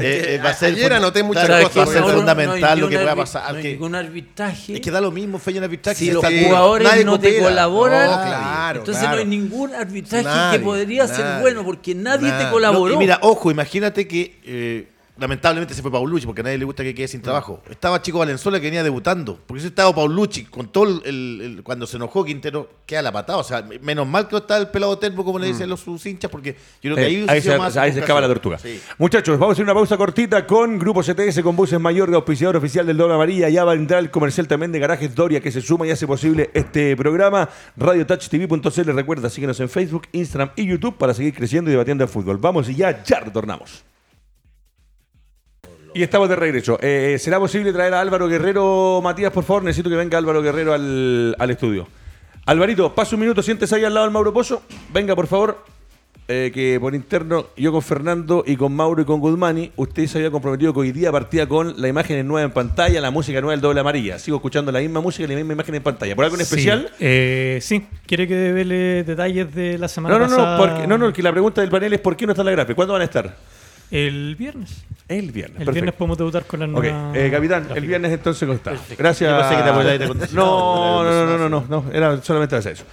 Eh, eh, va a ser Ayer anoté muchas claro, cosas, Va a ser fundamental lo que pueda pasar. No hay que- ningún arbitraje. es que da lo mismo, Feña en arbitraje. si los está- jugadores nadie no te colaboran, No, claro, entonces claro. no hay ningún arbitraje Nadie, que podría ser bueno porque nadie nadie. te colaboró. No, y mira, ojo, imagínate que eh, lamentablemente se fue Paulucci porque a nadie le gusta que quede sin trabajo. Estaba Chico Valenzuela que venía debutando. Porque si estaba Paulucci con todo el, cuando se enojó Quintero, queda la patada. O sea, menos mal que no está el pelado termo, como le dicen los sus hinchas, porque yo creo que Eh, ahí, se, más ahí se escapa la tortuga. Sí. Muchachos, vamos a hacer una pausa cortita con Grupo CTS, con Buses Mayor, auspiciador oficial del Doble Amarilla. Ya va a entrar el comercial también de Garajes Doria, que se suma y hace posible este programa. RadioTouchTV.cl. Recuerda, síguenos en Facebook, Instagram y YouTube para seguir creciendo y debatiendo el fútbol. Vamos y ya, ya retornamos. Y estamos de regreso. Eh, ¿Será posible traer a Álvaro Guerrero, Matías, por favor? Necesito que venga Álvaro Guerrero al, al estudio. Alvarito, pasa un minuto, siéntese ahí al lado del Mauro Pozo. Venga, por favor. Eh, que por interno, yo con Fernando y con Mauro y con Guzmani, usted se había comprometido que hoy día partía con la imagen nueva en pantalla, la música nueva del doble amarilla. Sigo escuchando la misma música y la misma imagen en pantalla. ¿Por algo en Sí, especial? eh, sí, quiere que devele detalles de la semana No, no, no, pasada. porque, no, no, que la pregunta del panel es ¿por qué no está la gráfica? ¿Cuándo van a estar? El viernes. El viernes. El perfecto. viernes podemos debutar con la nueva. eh, capitán, el viernes entonces ¿cómo está? Gracias. Yo pensé que te acordáis de contestar. No, no, no, no, no, no, no, era solamente hacer eso.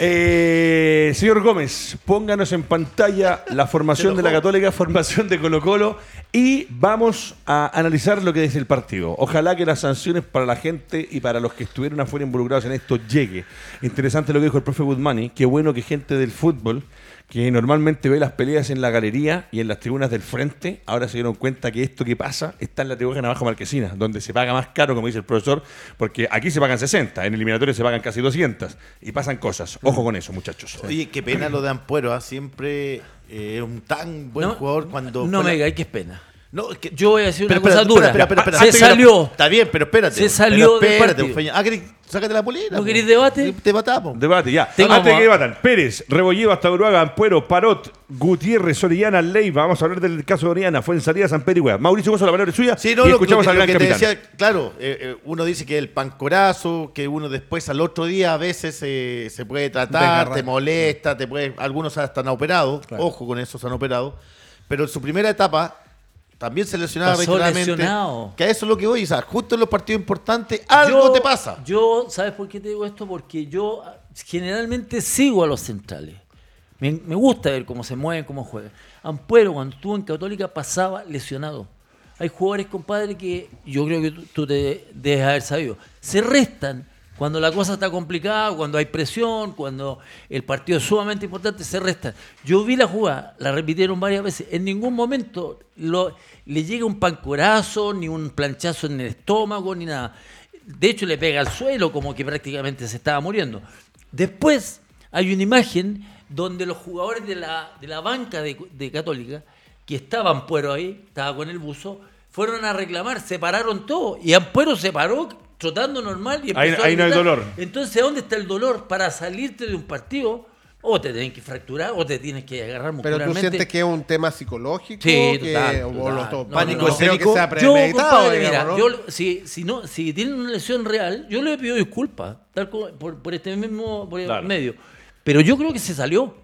Eh, señor Gómez, pónganos en pantalla la formación de la Católica, formación de Colo Colo y vamos a analizar lo que es el partido. Ojalá que las sanciones para la gente y para los que estuvieron afuera involucrados en esto llegue. Interesante lo que dijo el profe Guzmani, qué bueno que gente del fútbol que normalmente ve las peleas en la galería y en las tribunas del frente, ahora se dieron cuenta que esto que pasa está en la tribuna abajo Marquesina, donde se paga más caro, como dice el profesor, porque aquí se pagan 60, en eliminatorio se pagan casi 200 y pasan cosas. Ojo con eso, muchachos. Oye, qué pena lo de Ampuero, ¿ah? siempre eh, es un tan buen No, jugador cuando. No me la- digáis que es pena. No, es que- Yo voy a decir una Espera, cosa espera, dura. espera, espera, espera, se salió. Está bien, pero espérate. Se salió Pero del espérate, partido. Feña. Ah, ¿querés- sácate la polera. ¿No po. querés debate? Te matamos. Debate, ya. Tengo Antes que debatan, Pérez, Rebolledo, hasta Ampuero, Parot, Gutiérrez, Orellana, Leiva. Vamos a hablar del caso de Oriana, fue en salida San Pedro y. Mauricio Bozo, la palabra es suya. Sí, no, y lo- escuchamos lo, al que- lo gran que te decía, claro, eh, eh, uno dice que el pancorazo, que uno después al otro día a veces eh, se puede tratar, te molesta, te puede, algunos hasta han operado, ojo con eso, se han operado, pero en su primera etapa también se lesionaba Pasó reiteradamente. lesionado. Que a eso es lo que voy, o sea, justo en los partidos importantes algo Yo- te pasa. Yo, ¿sabes por qué te digo esto? Porque yo ah, generalmente sigo a los centrales. Me, me gusta ver cómo se mueven, cómo juegan. Ampuero, cuando estuvo en Católica, pasaba lesionado. Hay jugadores, compadre, que yo creo que tú, tú te debes haber sabido. Se restan cuando la cosa está complicada, cuando hay presión, cuando el partido es sumamente importante, se restan. Yo vi la jugada, la repitieron varias veces. En ningún momento le llega un pancorazo, ni un planchazo en el estómago, ni nada. De hecho, le pega al suelo como que prácticamente se estaba muriendo. Después hay una imagen donde los jugadores de la, banca de, Católica, que estaban Ampuero ahí, estaba con el buzo, fueron a reclamar, se pararon todos. Y Ampuero se paró trotando normal y Ahí- empezó a ahí no hay dolor. Entonces, ¿dónde está el dolor? Para salirte de un partido, o te tienen que fracturar, o te tienes que agarrar Pero tú muscularmente. sientes que es un tema psicológico. Sí, que, total, o total. lo to- No, Pánico no, creo escénico. que sea Yo, premeditado, compadre, digamos, mira, ¿no? yo, si, si, no, si tienen una lesión real, yo le pido disculpas tal como- por, por este mismo por el Claro. medio. Pero yo creo que se salió.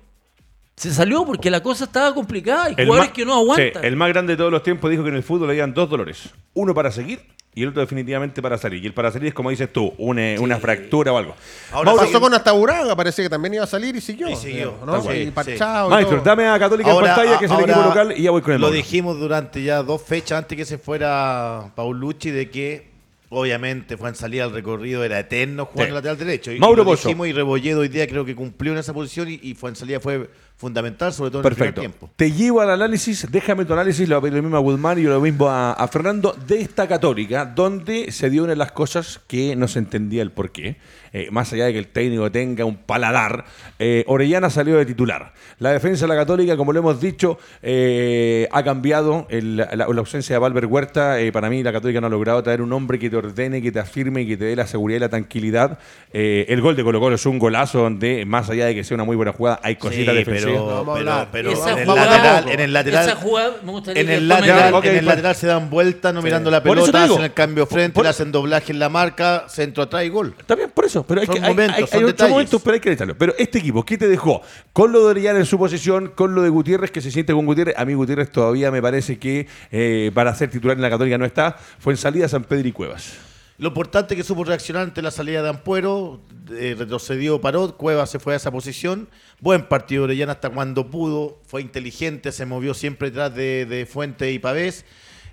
Se salió porque la cosa estaba complicada. El jugadores que no aguantan. Sí, el más grande de todos los tiempos dijo que en el fútbol habían dos dolores. Uno para seguir y el otro definitivamente para salir. Y el para salir es como dices tú, una, una fractura o algo. Ahora Pasó sí- con hasta Uraga, parece que también iba a salir y siguió. Y siguió, Sí, parchado Maestro, dame a Católica en pantalla, que es el ahora equipo local, y ya voy con el Lo Mauro. dijimos durante ya dos fechas antes que se fuera Paulucci de que obviamente fue en salida al recorrido, era eterno jugar Sí. en lateral derecho. Y, Mauro y lo dijimos y Rebolledo hoy día creo que cumplió en esa posición y, y fue en salida fue fundamental, sobre todo en el Perfecto. primer tiempo. Te llevo al análisis, déjame tu análisis, lo, lo mismo a Guzmán y lo mismo a, a Fernando, de esta católica, donde se dio una de las cosas que no se entendía el porqué. Eh, más allá de que el técnico tenga un paladar, eh, Orellana salió de titular. La defensa de la católica, como lo hemos dicho, eh, ha cambiado el- la, la ausencia de Valver Huerta. eh, para mí, la católica no ha logrado traer un hombre que te ordene, que te afirme y que te dé la seguridad y la tranquilidad. Eh, el gol de Colo Colo es un golazo donde, más allá de que sea una muy buena jugada, hay cositas Sí, defensivas. Pero, Vamos a pero, hablar. pero Esa en, el lateral, en el lateral, Esa jugada me gustaría en que el después me lateral, digan- Ok, en el lateral se dan vueltas, no mirando la pelota, hacen el cambio frente, Por- le hacen doblaje en la marca, centro atrás y gol. Está bien, por eso, pero hay Son que hay, momentos, hay- son hay otros momentos, pero hay que necesitarlo. Pero este equipo, ¿qué te dejó? Con lo de Orellana en su posición, con lo de Gutiérrez, que se siente con Gutiérrez. A mí Gutiérrez todavía me parece que eh, para ser titular en la Católica no está. Fue en salida San Pedro y Cuevas. Lo importante que supo reaccionar ante la salida de Ampuero, eh, retrocedió Parot, Cueva se fue a esa posición. Buen partido de Orellana hasta cuando pudo, fue inteligente, se movió siempre detrás de, de Fuente y Pavés.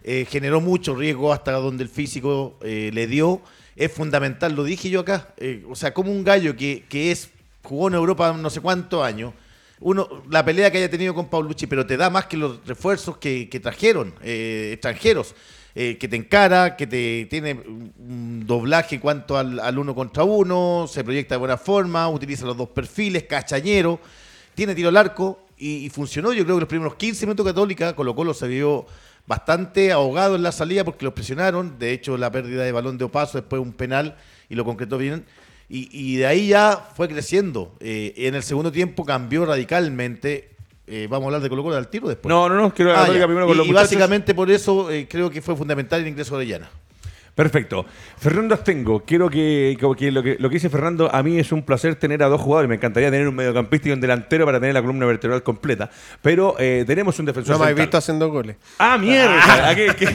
eh, generó mucho riesgo hasta donde el físico eh, le dio. Es fundamental, lo dije yo acá. o sea, como un gallo que, que es jugó en Europa no sé cuántos años. Uno, la pelea que haya tenido con Paulucci, pero te da más que los refuerzos que, trajeron extranjeros. Eh, que te encara, que te tiene un doblaje cuanto al, uno contra uno, se proyecta de buena forma, utiliza los dos perfiles, cachañero, tiene tiro al arco y, funcionó. Yo creo que los primeros 15 minutos Católica, Colo Colo se vio bastante ahogado en la salida porque los presionaron. De hecho, la pérdida de balón de Opaso, después un penal y lo concretó bien. Y, y de ahí ya fue creciendo. Eh, en el segundo tiempo cambió radicalmente. Eh, vamos a hablar de Colo Colo al tiro después. No, no, no, quiero la Ah, Católica primero y, con los y muchachos. básicamente por eso eh, creo que fue fundamental el ingreso de Orellana. Perfecto. Fernando Astengo, quiero que, lo, que lo que dice Fernando, a mí es un placer tener a dos jugadores. Me encantaría tener un mediocampista y un delantero para tener la columna vertebral completa. Pero eh, tenemos un defensor No me habéis central. visto haciendo goles. Ah, mierda. ¿A qué, qué-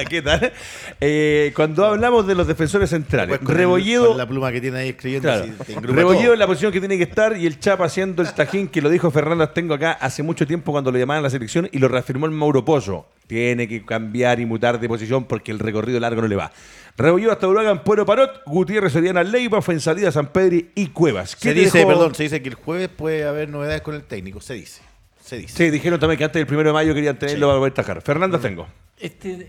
a qué tal? Eh, cuando hablamos de los defensores centrales, el- Rebolledo. con la pluma que tiene ahí escribiendo. Claro. Rebolledo todo. en la posición que tiene que estar y el Chapa haciendo el tajín que lo dijo Fernando Astengo acá hace mucho tiempo cuando lo llamaban a la selección y lo reafirmó el Mauro Pozo. Tiene que cambiar y mutar de posición porque el recorrido largo no le va. Rebolledo hasta Uragan, Puero Parot, Gutiérrez, Oriana Leiva, Fuensalida, San Pedri y Cuevas. ¿Qué Se dice, dejó? perdón, se dice que el jueves puede haber novedades con el técnico. Se dice. Se dice. Sí, dijeron también que antes del primero de mayo querían tenerlo para poder tajar. Fernando Astengo. Este,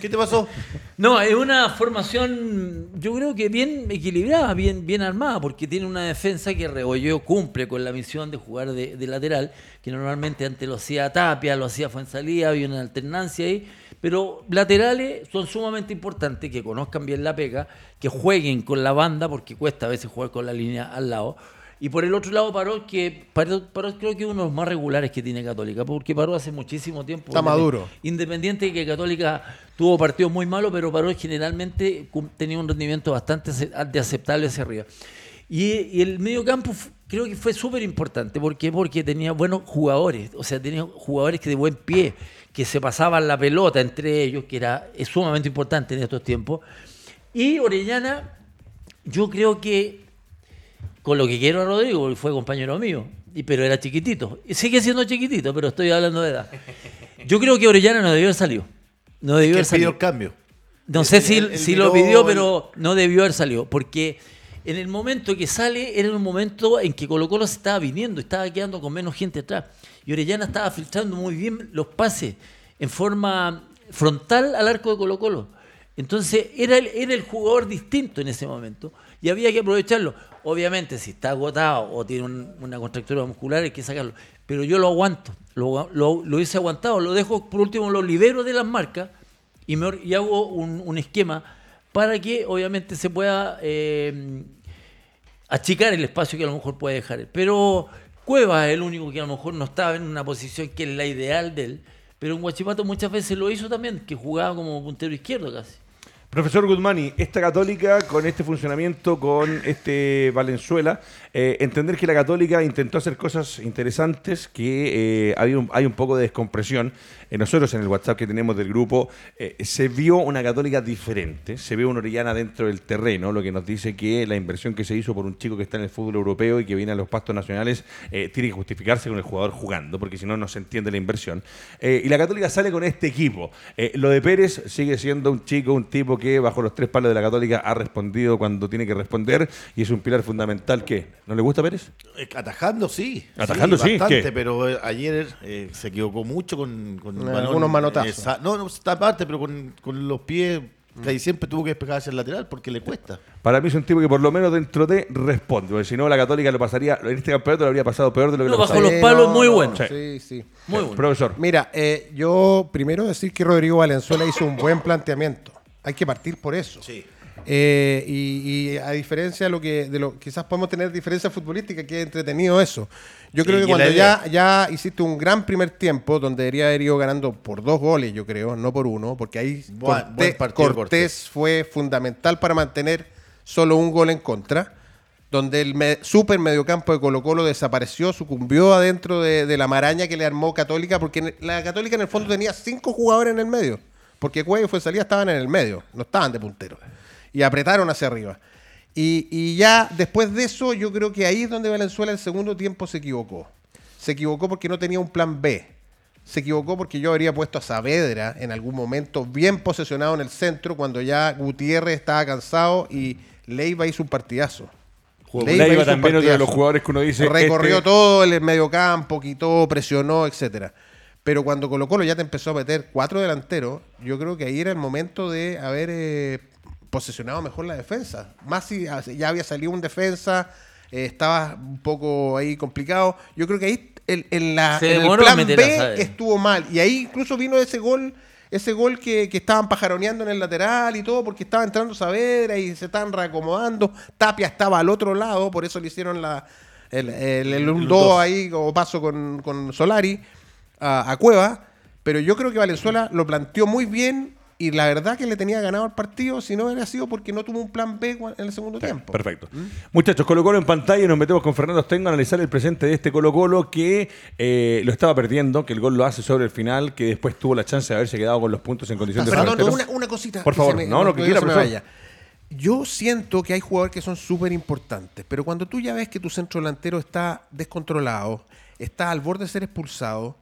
¿Qué te pasó? No, es una formación, yo creo que bien equilibrada, bien, bien armada, porque tiene una defensa que Rebolledo cumple con la misión de jugar de, lateral, que normalmente antes lo hacía Tapia, lo hacía Fuensalía, había una alternancia ahí, pero laterales son sumamente importantes, que conozcan bien la pega, que jueguen con la banda, porque cuesta a veces jugar con la línea al lado. Y por el otro lado, Paró, que Paró, Paró creo que es uno de los más regulares que tiene Católica, porque Paró hace muchísimo tiempo. Está maduro. Independiente de que Católica tuvo partidos muy malos, pero Paró generalmente tenía un rendimiento bastante de aceptable hacia arriba. Y, y el medio campo creo que fue súper importante. ¿Por qué? Porque tenía buenos jugadores, o sea, tenía jugadores que de buen pie, que se pasaban la pelota entre ellos, que era es sumamente importante en estos tiempos. Y Orellana, yo creo que con lo que quiero a Rodrigo, porque fue compañero mío, y, pero era chiquitito. Y sigue siendo chiquitito, pero estoy hablando de edad. Yo creo que Orellana no debió haber salido. No debió ¿Quién haber salido. el cambio? No sé si, si lo pidió, pero no debió haber salido. Porque en el momento que sale, era un momento en que Colo Colo se estaba viniendo, estaba quedando con menos gente atrás. Y Orellana estaba filtrando muy bien los pases en forma frontal al arco de Colo Colo. Entonces era el, era el jugador distinto en ese momento y había que aprovecharlo. Obviamente, si está agotado o tiene un- una contractura muscular, hay que sacarlo. Pero yo lo aguanto, lo, lo, lo hice aguantado, lo dejo, por último, lo libero de las marcas y, me, y hago un, un esquema para que obviamente se pueda eh, achicar el espacio que a lo mejor puede dejar. Pero Cueva es el único que a lo mejor no estaba en una posición que es la ideal de él. Pero en Guachipato muchas veces lo hizo también, que jugaba como puntero izquierdo casi. Profesor Guzmani, esta católica con este funcionamiento, con este Valenzuela, eh, entender que la católica intentó hacer cosas interesantes, que eh, había un- hay un poco de descompresión. Eh, nosotros en el WhatsApp que tenemos del grupo, eh, se vio una católica diferente, se vio una Orellana dentro del terreno, lo que nos dice que la inversión que se hizo por un chico que está en el fútbol europeo y que viene a los pastos nacionales tiene que justificarse con el jugador jugando, porque si no, no se entiende la inversión. Y la católica sale con este equipo. Lo de Pérez sigue siendo un chico, un tipo que bajo los tres palos de la católica ha respondido cuando tiene que responder y es un pilar fundamental que... ¿No le gusta Pérez? Eh, Atajando sí. Atajando, sí, Bastante, ¿qué? pero eh, ayer eh, se equivocó mucho con, con Eh, balón, algunos manotazos. eh, sa- no, no, está aparte, pero con, con los pies. Casi siempre tuvo que despejar hacia el lateral porque le cuesta. Para mí es un tipo que por lo menos dentro de responde, porque si no la católica lo pasaría, en este campeonato lo habría pasado peor de lo que lo bajo pasaba. los palos, muy bueno. Sí. Sí, sí. Muy bueno. Profesor. Mira, eh, yo primero decir que Rodrigo Valenzuela hizo un buen planteamiento. Hay que partir por eso. Sí. Eh, y, y a diferencia de lo que, de lo quizás podemos tener diferencia futbolística, que es entretenido eso. Yo creo Y- que cuando ya, ya hiciste un gran primer tiempo, donde debería haber ido ganando por dos goles, yo creo, no por uno, porque ahí Cortés, fue fundamental para mantener solo un gol en contra, donde el me- super mediocampo de Colo Colo desapareció, sucumbió adentro de, de la maraña que le armó Católica, porque en- la Católica en el fondo tenía cinco jugadores en el medio, porque Cuello y Fuenzalía estaban en el medio, no estaban de puntero, y apretaron hacia arriba. Y, y ya después de eso, yo creo que ahí es donde Valenzuela el segundo tiempo se equivocó. Se equivocó porque no tenía un plan B. Se equivocó porque yo habría puesto a Saavedra en algún momento bien posesionado en el centro cuando ya Gutiérrez estaba cansado y Leiva hizo un partidazo. Leiva un también otro de los jugadores que uno dice, Recorrió este- todo el mediocampo, quitó, presionó, etcétera. Pero cuando Colo Colo ya te empezó a meter cuatro delanteros, yo creo que ahí era el momento de haber eh, posesionado mejor la defensa. Más si ya había salido un defensa, eh, estaba un poco ahí complicado. Yo creo que ahí el, en la, en el plan B estuvo mal. Y ahí incluso vino ese gol, ese gol que, que estaban pajaroneando en el lateral y todo, porque estaba entrando Saavedra y se estaban reacomodando. Tapia estaba al otro lado, por eso le hicieron la, el, el, el 1-2 ahí como paso con, con Solari a, a Cueva. Pero yo creo que Valenzuela lo planteó muy bien y la verdad que le tenía ganado el partido si no hubiera sido porque no tuvo un plan B en el segundo tiempo. Perfecto. Muchachos, Colo Colo en pantalla y nos metemos con Fernando Stengo a analizar el presente de este Colo Colo que eh, lo estaba perdiendo, que el gol lo hace sobre el final, que después tuvo la chance de haberse quedado con los puntos en condición de Perdón, delantero. una, una cosita. Por favor, me- no, lo que quiera, vaya. Yo siento que hay jugadores que son súper importantes, pero cuando tú ya ves que tu centro delantero está descontrolado, está al borde de ser expulsado,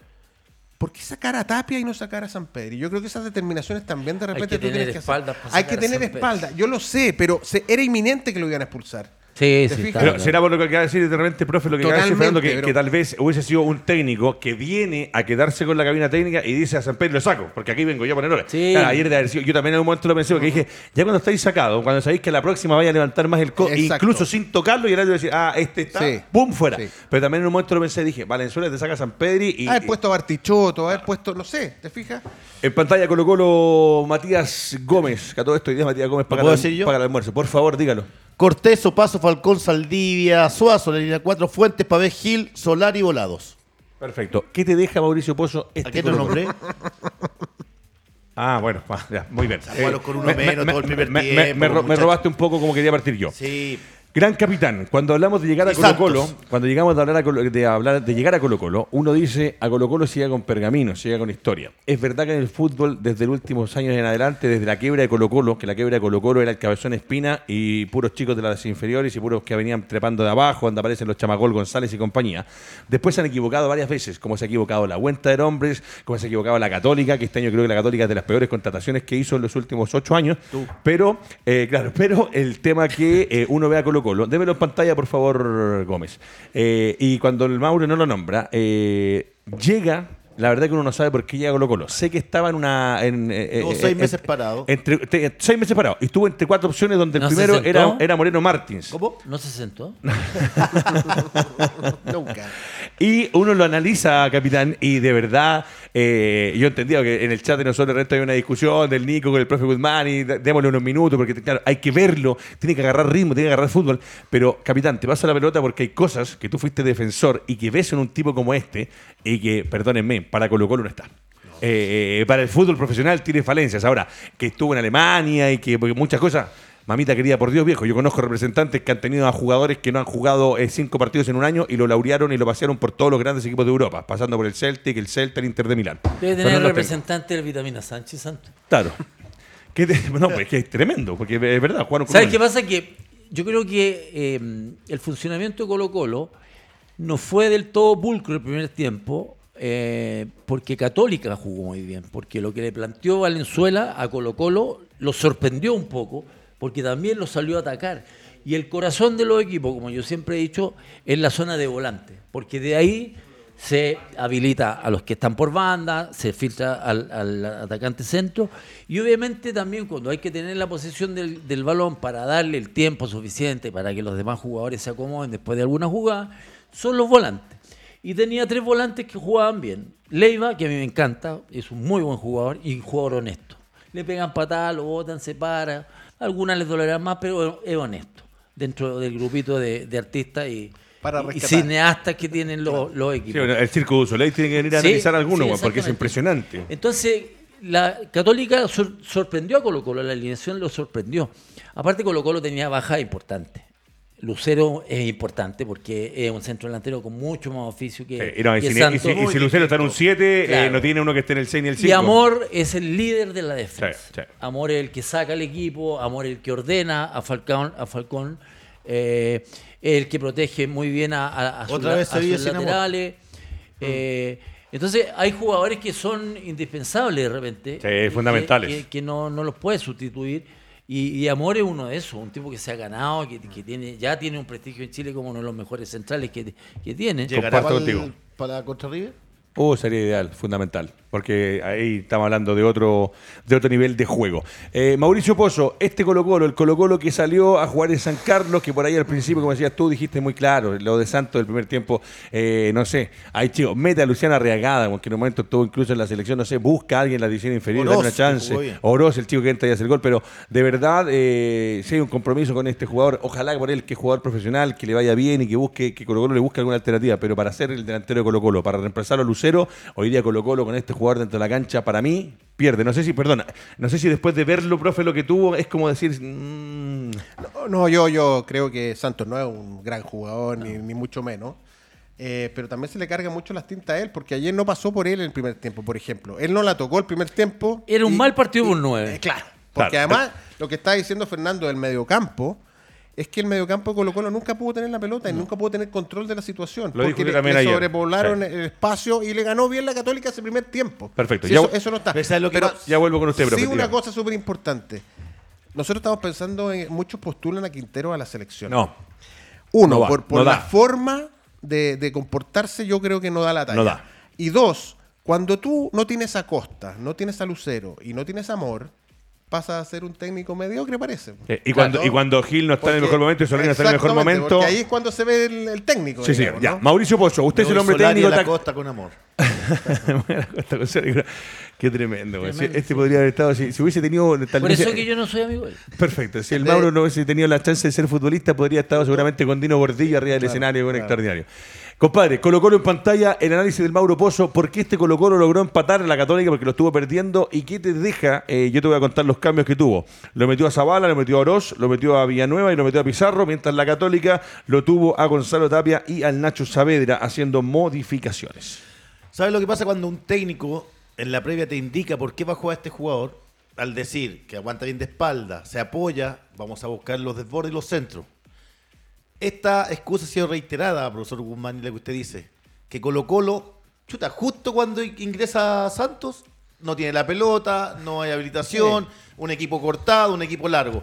¿por qué sacar a Tapia y no sacar a San Pedro? Yo creo que esas determinaciones también de repente que tú tienes que espaldas hacer. Hay que tener San Pedro. espalda, yo lo sé, pero se- era inminente que lo iban a expulsar. Sí, ¿Te sí, está Pero claro. será por lo que acaba de decir de repente, profe, lo que acaba de decir Fernando, que, pero- que tal vez hubiese sido un técnico que viene a quedarse con la cabina técnica y dice a San Pedro, lo saco, porque aquí vengo yo a poner hora. Sí. Claro, ayer de haber sido- yo también en un momento lo pensé, porque dije, ya cuando estáis sacados, cuando sabéis que la próxima vaya a levantar más el Exacto. incluso sin tocarlo, y el árbitro decir, ah, este está, Sí. ¡pum! fuera. Sí. Pero también en un momento lo pensé, dije, Valenzuela te saca a San Pedro y. haber puesto a Bartichotto, haber puesto, no sé, ¿te fijas? En pantalla Colo Colo Matías Gómez, que a todo esto hoy día Matías Gómez paga, puedo el- decir yo? paga el almuerzo. Por favor, dígalo. Cortés, Paso, Falcón, Saldivia, Suazo, la línea 4, Fuentes, Pavés, Gil, Solar y Volados. Perfecto. ¿Qué te deja Mauricio Pozo este ¿A qué te nombré? Ah, bueno, ya, muy bien. Jugaron con uno menos todo el primer me- me- tiempo, me ro- me muchacho. robaste un poco como quería partir yo. Sí. Gran capitán, cuando hablamos de llegar a Colo Colo, cuando llegamos de hablar, a Colo- de hablar de llegar a Colo Colo, uno dice a Colo Colo se llega con pergamino, se llega con historia. Es verdad que en el fútbol, desde los últimos años en adelante, desde la quiebra de Colo Colo, que la quiebra de Colo Colo era el cabezón espina y puros chicos de las inferiores y puros que venían trepando de abajo, donde aparecen los chamagol González y compañía. Después se han equivocado varias veces, como se ha equivocado la Huenta de Hombres, como se ha equivocado la Católica, que este año creo que la Católica es de las peores contrataciones que hizo en los últimos ocho años. Pero, eh, claro, pero el tema que eh, uno ve a Colo Colo, démelo en pantalla, por favor, Gómez. Eh, y cuando el Mauro no lo nombra, eh, llega. La verdad que uno no sabe por qué llega a Colo Colo. Sé que estaba en una. En, eh, Estuvo eh, seis eh, meses en- parado. Entre, te- seis meses parado. Y estuvo entre cuatro opciones donde el ¿No se primero era, era Moreno Martins. ¿Cómo? ¿No se sentó? Nunca. Y uno lo analiza, capitán, y de verdad, eh, yo entendía que en el chat de nosotros el resto hay una discusión del Nico con el profe Guzmán y démosle unos minutos, porque claro, hay que verlo, tiene que agarrar ritmo, tiene que agarrar fútbol. Pero, capitán, te pasa la pelota porque hay cosas que tú fuiste defensor y que ves en un tipo como este, y que, perdónenme, para Colo Colo no está. Eh, eh, para el fútbol profesional tiene falencias. Ahora, que estuvo en Alemania y que muchas cosas. Mamita querida, por Dios viejo, yo conozco representantes que han tenido a jugadores que no han jugado eh, cinco partidos en un año y lo laurearon y lo pasearon por todos los grandes equipos de Europa, pasando por el Celtic, el Celta, el Inter de Milán. Debe tener el representante del Vitamina Sánchez Santos. Claro. Que te- no, pues que es tremendo, porque es verdad, jugaron con ¿Sabes qué pasa? Que yo creo que eh, el funcionamiento de Colo Colo no fue del todo pulcro el primer tiempo, eh, porque Católica jugó muy bien, porque lo que le planteó Valenzuela a Colo Colo lo sorprendió un poco, porque también lo salió a atacar. Y el corazón de los equipos, como yo siempre he dicho, es la zona de volante, porque de ahí se habilita a los que están por banda, se filtra al, atacante centro y obviamente también cuando hay que tener la posesión del, del balón para darle el tiempo suficiente para que los demás jugadores se acomoden después de alguna jugada, son los volantes. Y tenía tres volantes que jugaban bien. Leiva, que a mí me encanta, es un muy buen jugador y un jugador honesto. Le pegan patadas, lo botan, se para. Algunas les dolerán más, pero es honesto dentro del grupito de, de artistas y, Para y rescatar. cineastas que tienen los, los equipos. Sí, bueno, el Circo de Soleil tiene que venir a Sí, analizar alguno, sí, weón, porque es impresionante. Entonces, la Católica sor- sorprendió a Colo Colo, la alineación lo sorprendió. Aparte, Colo Colo tenía baja importante. Lucero es importante porque es un centro delantero con mucho más oficio que, Eh, y, no, y que si, y si- y si Lucero está en un 7, Claro. no tiene uno que esté en el 6 ni el 5. Y Amor es el líder de la defensa. Sí, sí. Amor es el que saca al equipo, Amor es el que ordena a Falcón, a Falcón eh, el que protege muy bien a, a- a sus, vez a laterales. Eh, entonces hay jugadores que son indispensables de repente. Sí, fundamentales. Que, que- que no, no los puede sustituir. Y, y Amor es uno de esos, un tipo que se ha ganado, que, que tiene, ya tiene un prestigio en Chile como uno de los mejores centrales que, que tiene. ¿Llegará para, el- contigo. para contra River? Oh, sería ideal, fundamental, porque ahí estamos hablando de otro, de otro nivel de juego. Eh, Mauricio Pozo, este Colo Colo, el Colo Colo que salió a jugar en San Carlos, que por ahí al principio, como decías tú, dijiste muy claro, lo de Santos del primer tiempo, eh, no sé, ahí chicos, mete a Luciana Reagada, porque en un momento estuvo incluso en la selección, no sé, busca a alguien en la división inferior, Oroz, dale una que chance. Oroz, el chico que entra y hace el gol, pero de verdad, eh, si hay un compromiso con este jugador, ojalá que por él que es jugador profesional, que le vaya bien y que busque, que Colo Colo le busque alguna alternativa, pero para ser el delantero de Colo Colo, para reemplazarlo a Lucero, hoy día Colo Colo con este jugador dentro de la cancha, para mí, pierde. No sé si, perdona, no sé si después de verlo, profe, lo que tuvo es como decir. mm, No, no, yo, yo creo que Santos no es un gran jugador, ni, ni mucho menos. Eh, pero también se le carga mucho las tintas a él, porque ayer no pasó por él en el primer tiempo, por ejemplo. Él no la tocó el primer tiempo. Era un mal partido por nueve. eh, claro, porque Claro. además lo que está diciendo Fernando del mediocampo es que el mediocampo de Colo Colo nunca pudo tener la pelota y nunca pudo tener control de la situación. Lo porque le, también le sobrepoblaron Sí. el espacio y le ganó bien la Católica ese primer tiempo. Perfecto. Sí, Ya- eso, eso no está. Pero ¿sabes lo que Pero? Ya vuelvo con usted, profe. sí, una cosa súper importante. Nosotros estamos pensando en muchos postulan a Quintero a la selección. No, Uno, No va, por, por no la da. forma de, de comportarse, yo creo que no da la talla. No da. Y dos, cuando tú no tienes a Costa, no tienes a Lucero y no tienes a Amor, pasa a ser un técnico mediocre, parece. Eh, y, cuando, y cuando Gil no está en el mejor momento y Solari no está en el mejor momento. Porque ahí es cuando se ve el, el técnico. Sí, sí, ya. ¿no? Mauricio Pozo, usted es el hombre Solari técnico. a la costa con amor. Qué tremendo, güey. Si Este podría haber estado. Si, si hubiese tenido. tal Por vez- eso que yo no soy amigo. Perfecto. Si el Mauro no hubiese tenido la chance de ser futbolista, podría haber estado seguramente con Dino Gordillo arriba del escenario, con extraordinario. Compadre, Colo Colo en pantalla, el análisis del Mauro Pozo, ¿por qué este Colo Colo logró empatar a la Católica? Porque lo estuvo perdiendo. ¿Y qué te deja? Eh, yo te voy a contar los cambios que tuvo. Lo metió a Zavala, lo metió a Oroz, lo metió a Villanueva y lo metió a Pizarro, mientras la Católica lo tuvo a Gonzalo Tapia y al Nacho Saavedra haciendo modificaciones. ¿Sabes lo que pasa cuando un técnico en la previa te indica por qué va a jugar este jugador? Al decir que aguanta bien de espalda, se apoya, vamos a buscar los desbordes y los centros. Esta excusa ha sido reiterada, profesor Guzmán, y la que usted dice, que Colo Colo, chuta, justo cuando ingresa Santos, no tiene la pelota, no hay habilitación, un equipo cortado, un equipo largo.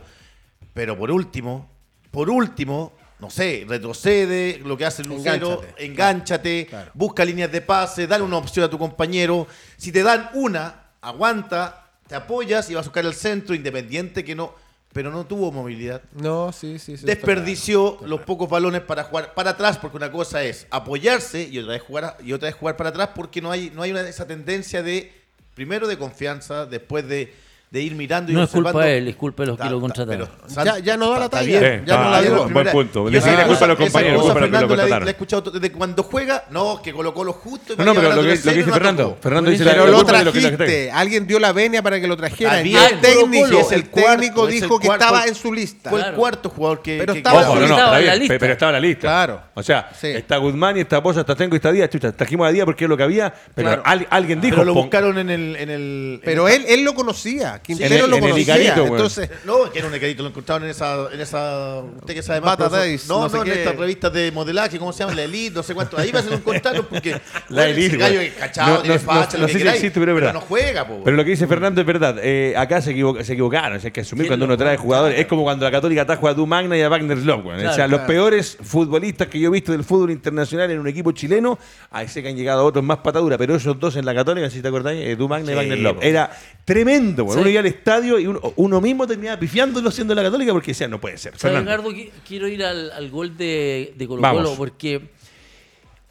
Pero por último, por último, no sé, retrocede, lo que hace el Lucero, Engánchate. engánchate, Claro. busca líneas de pase, dale una opción a tu compañero. Si te dan una, aguanta, te apoyas y vas a buscar el centro, independiente que no, pero no tuvo movilidad. No, sí, sí. sí Desperdició los pocos balones para jugar para atrás, porque una cosa es apoyarse y otra vez jugar, y otra vez jugar para atrás, porque no hay, no hay una, esa tendencia de, primero de confianza, después de, de ir mirando y No es observando. culpa de él, es culpa de los que lo ta- contrataron. Ya- ya no da la talla, bien. Sí, ya no la dio. Buen punto. Esa siquiera es culpa de los compañeros, cosa, culpa de los que lo Fernando, la, contrataron. la he escuchado desde cuando juega, no, que Colo Colo justo. y No, no, pero lo que, 3-0 lo que dice no Fernando. tocó. Fernando dice Pero la lo lo lo trajiste. Alguien dio la venia para que lo Y bien, el técnico, es el técnico es dijo que estaba en su lista. Fue el cuarto jugador que. Pero estaba- no, no, en la lista. pero estaba en la lista. Claro. O sea, Sí. está Guzmán y está Pozo, está Tengo y está Díaz. Chucha, trajimos a Díaz porque es lo que había, pero Claro. al- alguien dijo. Pero lo pon- buscaron en el. En el Pero en él, él lo conocía. Quintero En el- lo en el conocía. Icarito, weón. Entonces, No, que era un ecarito, lo encontraron en esa, en esa, usted que sabe más. Bata profesor. Days, no, no no, sé en qué. estas revistas de modelaje, ¿cómo se llama? La Elite, no sé cuánto. Ahí va a ser un encontraron porque La bueno, Elite, gallo es cachado, No, tiene no, facha, no, lo no que sé si queráis, existe, pero es verdad. no juega, po. Pero lo que dice Fernando es verdad. Eh, acá se, equivo- se equivocaron. Hay que asumir ¿Quién cuando lo uno trae jugadores. Es como cuando la Católica trajo a Du Magna y a Wagner Love. weón. o sea, Claro, los claro. peores futbolistas que yo he visto del fútbol internacional en un equipo chileno, ahí sé que han llegado otros más pataduras, pero esos dos en la Católica, si te acordáis, eh, y Wagner Love. Era tremendo. Sí. Uno iba al estadio y uno, uno mismo terminaba pifiándolo siendo la Católica porque decía, no puede ser. Que Quiero ir al, al gol de, de Colo Vamos. Colo porque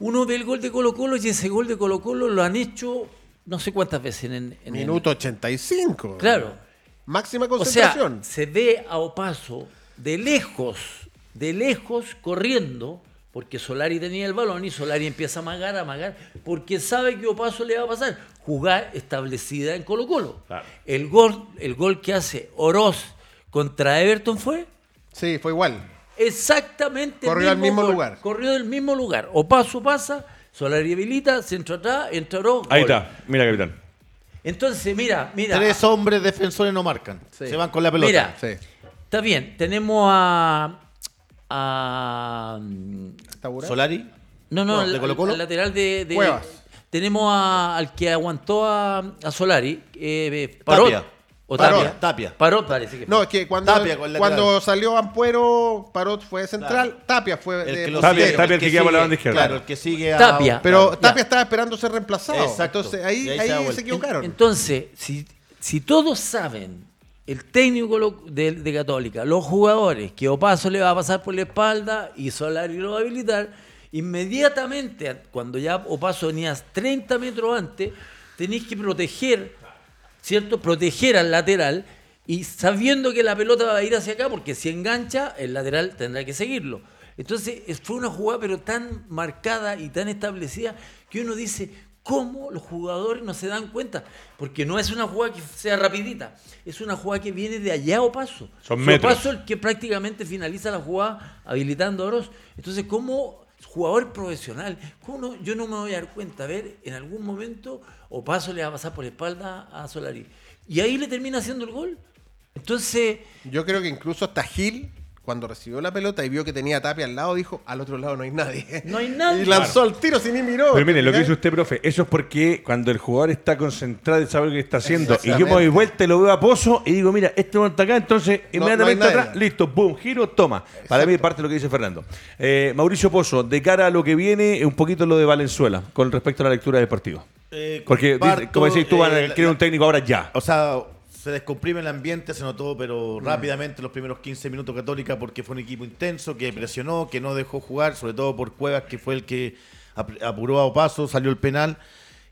uno ve el gol de Colo Colo y ese gol de Colo Colo lo han hecho no sé cuántas veces en, en el- minuto 85. Claro. Máxima O sea, concentración. se ve a Opaso de lejos, de lejos corriendo, porque Solari tenía el balón y Solari empieza a amagar, a amagar, porque sabe que Opaso le va a pasar. Jugar establecida en Colo Colo. Claro. El, gol, el gol que hace Oroz contra Everton fue sí, fue igual. exactamente Corrió al mismo lugar. Corrió del mismo lugar. Opaso pasa, Solari habilita, centro atrás, entra Oroz. Ahí gol. está. Mira, capitán. Entonces, mira, mira. Tres hombres defensores no marcan. Sí. Se van con la pelota. Mira, Sí. Está bien, tenemos a. a ¿Tabura? Solari. no, no, No, al, ¿de Colo-Colo? al lateral de. de- Cuevas. Tenemos a- al que aguantó a, a Solari, eh, Parot. Tapia. O Parot, Tapia. Tapia. Parot parece que. No, es que cuando, Tapia cuando salió Ampuero, Parot fue central, Tapia fue El de que lo Tapia- sigue, Tapia el que queda por la banda izquierda. Claro, el que sigue a. Tapia. Pero Claro, Tapia ya. estaba esperando ser reemplazado. Exacto. Entonces ahí, ahí ahí se se, equivocaron. Entonces, si, si todos saben, el técnico de, Católica, los jugadores, que Opaso le va a pasar por la espalda y Solari lo va a habilitar, inmediatamente, cuando ya Opaso venías 30 metros antes, tenéis que proteger, ¿cierto? Proteger al lateral y sabiendo que la pelota va a ir hacia acá, porque si engancha, el lateral tendrá que seguirlo. Entonces, es- fue una jugada pero tan marcada y tan establecida que uno dice, ¿Cómo los jugadores no se dan cuenta? Porque no es una jugada que sea rapidita, es una jugada que viene de allá o paso. Son metros. Opaso el que prácticamente finaliza la jugada habilitando a Oroz. Entonces, ¿cómo jugador profesional, cómo no- yo no me voy a dar cuenta? A ver, en algún momento Opaso le va a pasar por la espalda a Solari. Y ahí le termina haciendo el gol. Entonces, Yo creo que incluso hasta Gil, cuando recibió la pelota y vio que tenía a Tapia al lado, dijo, al otro lado no hay nadie. No hay nadie. Y lanzó el tiro sin ni miró. Pero mire, lo que dice usted, profe, eso es porque cuando el jugador está concentrado y sabe lo que está haciendo, y yo me doy vuelta y lo veo a Pozo y digo, mira, este no está acá, entonces no inmediatamente atrás, listo, boom, giro, toma. Para mí parte de lo que dice Fernando. Eh, Mauricio Pozo, de cara a lo que viene, un poquito lo de Valenzuela, con respecto a la lectura del partido. Eh, Porque, comparto, como decís tú, van a eh, querer un técnico ahora ya. O sea, se descomprime el ambiente, se notó, pero Mm. rápidamente los primeros 15 minutos Católica porque fue un equipo intenso, que presionó, que no dejó jugar, sobre todo por Cuevas, que fue el que ap- apuró a paso, salió el penal.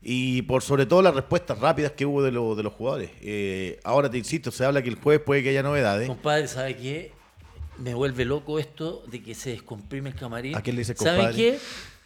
Y por sobre todo las respuestas rápidas que hubo de, lo- de los jugadores. Eh, ahora te insisto, se habla que el jueves puede que haya novedades. compadre, ¿sabe qué? Me vuelve loco esto de que se descomprime el camarín. ¿A quién le dice ¿Sabe compadre? qué?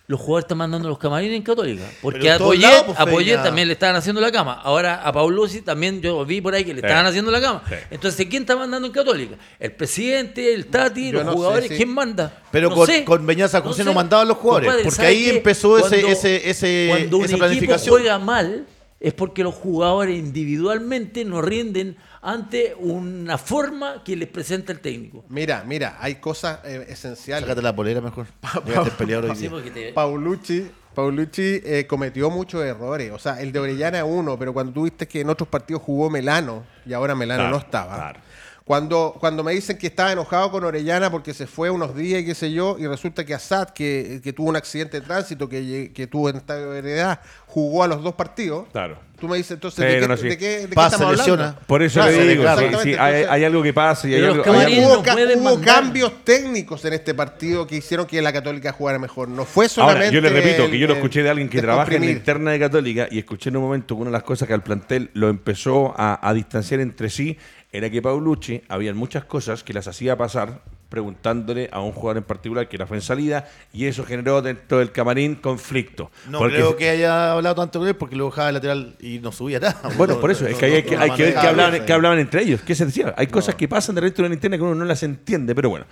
Los jugadores están mandando los camarines en Católica. Porque a Poyet, pues, a Poyet Feña. también le estaban haciendo la cama. Ahora a Paulucci también yo vi por ahí que le Sí. estaban haciendo la cama. Sí. Entonces, ¿quién está mandando en Católica? ¿El presidente, el Tati, Yo los no sé jugadores? ¿Quién manda? Pero No con, sé. con Beñaza José no, sé. mandaban los jugadores. Compadre, porque ¿sabe ahí empezó ese, Cuando- ese, ese, cuando un esa equipo planificación. juega mal es porque los jugadores individualmente no rinden ante una forma que les presenta el técnico. Mira, mira, hay cosas eh, esenciales. Sácate la polera mejor. Sí, porque te- Paulucci, Paulucci eh, cometió muchos errores. O sea, el de Orellana es uno, pero cuando tú viste que en otros partidos jugó Melano y ahora Melano Claro, no estaba. claro. Cuando, cuando me dicen que estaba enojado con Orellana porque se fue unos días y qué sé yo, y resulta que Assad, que, que tuvo un accidente de tránsito, que, que tuvo en estado de heredad, jugó a los dos partidos. Claro. Tú me dices, entonces, Pero ¿de qué, no, sí. de qué- de qué Pasa, estamos hablando? lesiona. Por eso Claro, le digo, sí, exactamente, sí, hay, entonces- hay algo que pasa y hay Pero algo, los hay camarines algo- Hubo, no ca- pueden hubo mandar. cambios técnicos en este partido que hicieron que la Católica jugara mejor. No fue Ahora, solamente. yo le repito el- que yo lo el escuché de alguien que trabaja en la interna de Católica y escuché en un momento que una de las cosas que al plantel lo empezó a, a distanciar entre sí era que Paulucci había muchas cosas que las hacía pasar preguntándole a un jugador en particular que era fue en salida y eso generó dentro del camarín conflicto. No Porque- creo que haya hablado tanto con él porque lo dejaba de lateral y no subía nada. Bueno, No, por eso, no, es que hay, hay no, que, no hay que ver qué hablaban, hablaban entre ellos. ¿Qué se decía? Hay cosas que pasan de repente en la interna que uno no las entiende, pero bueno.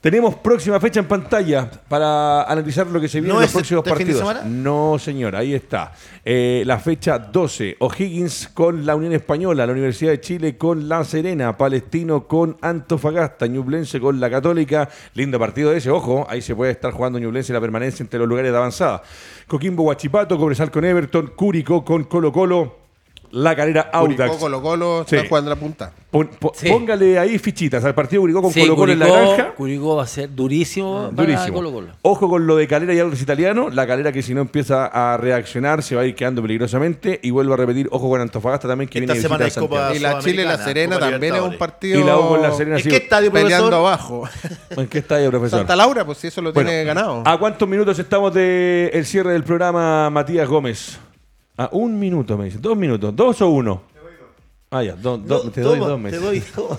Tenemos próxima fecha en pantalla para analizar lo que se viene ¿No en los próximos este partidos. No, señor, ahí está. Eh, la fecha 12, O'Higgins con la Unión Española, la Universidad de Chile con La Serena, Palestino con Antofagasta, Ñublense con la Católica. Lindo partido ese, ojo, ahí se puede estar jugando Ñublense la permanencia entre los lugares de avanzada. Coquimbo Huachipato, Cobresal con Everton, Curicó con Colo Colo, La Calera Curicó, Audax. Colo Colo, está Sí. jugando la punta. Pon- po- Sí. Póngale ahí fichitas al partido Curicó con Sí, Colo Colo en la Curicó- granja. Curicó va a ser durísimo, para Durísimo. Colo Colo. Ojo con lo de Calera y Alves Italiano. La Calera que si no empieza a reaccionar se va a ir quedando peligrosamente. Y vuelvo a repetir, ojo con Antofagasta también que Esta viene a semana hay Copa. Y la Chile La Serena Copa también es un partido. Y la U con La Serena ¿En qué estadio, Peleando profesor? abajo. ¿En qué estadio, profesor? Santa Laura, pues si eso lo Bueno, tiene ganado. ¿A cuántos minutos estamos del el cierre del programa, Matías Gómez? A un minuto, me dice. Dos minutos. ¿Dos o uno? Ah, ya. do- do- No, te doy toma, dos meses. Te doy dos.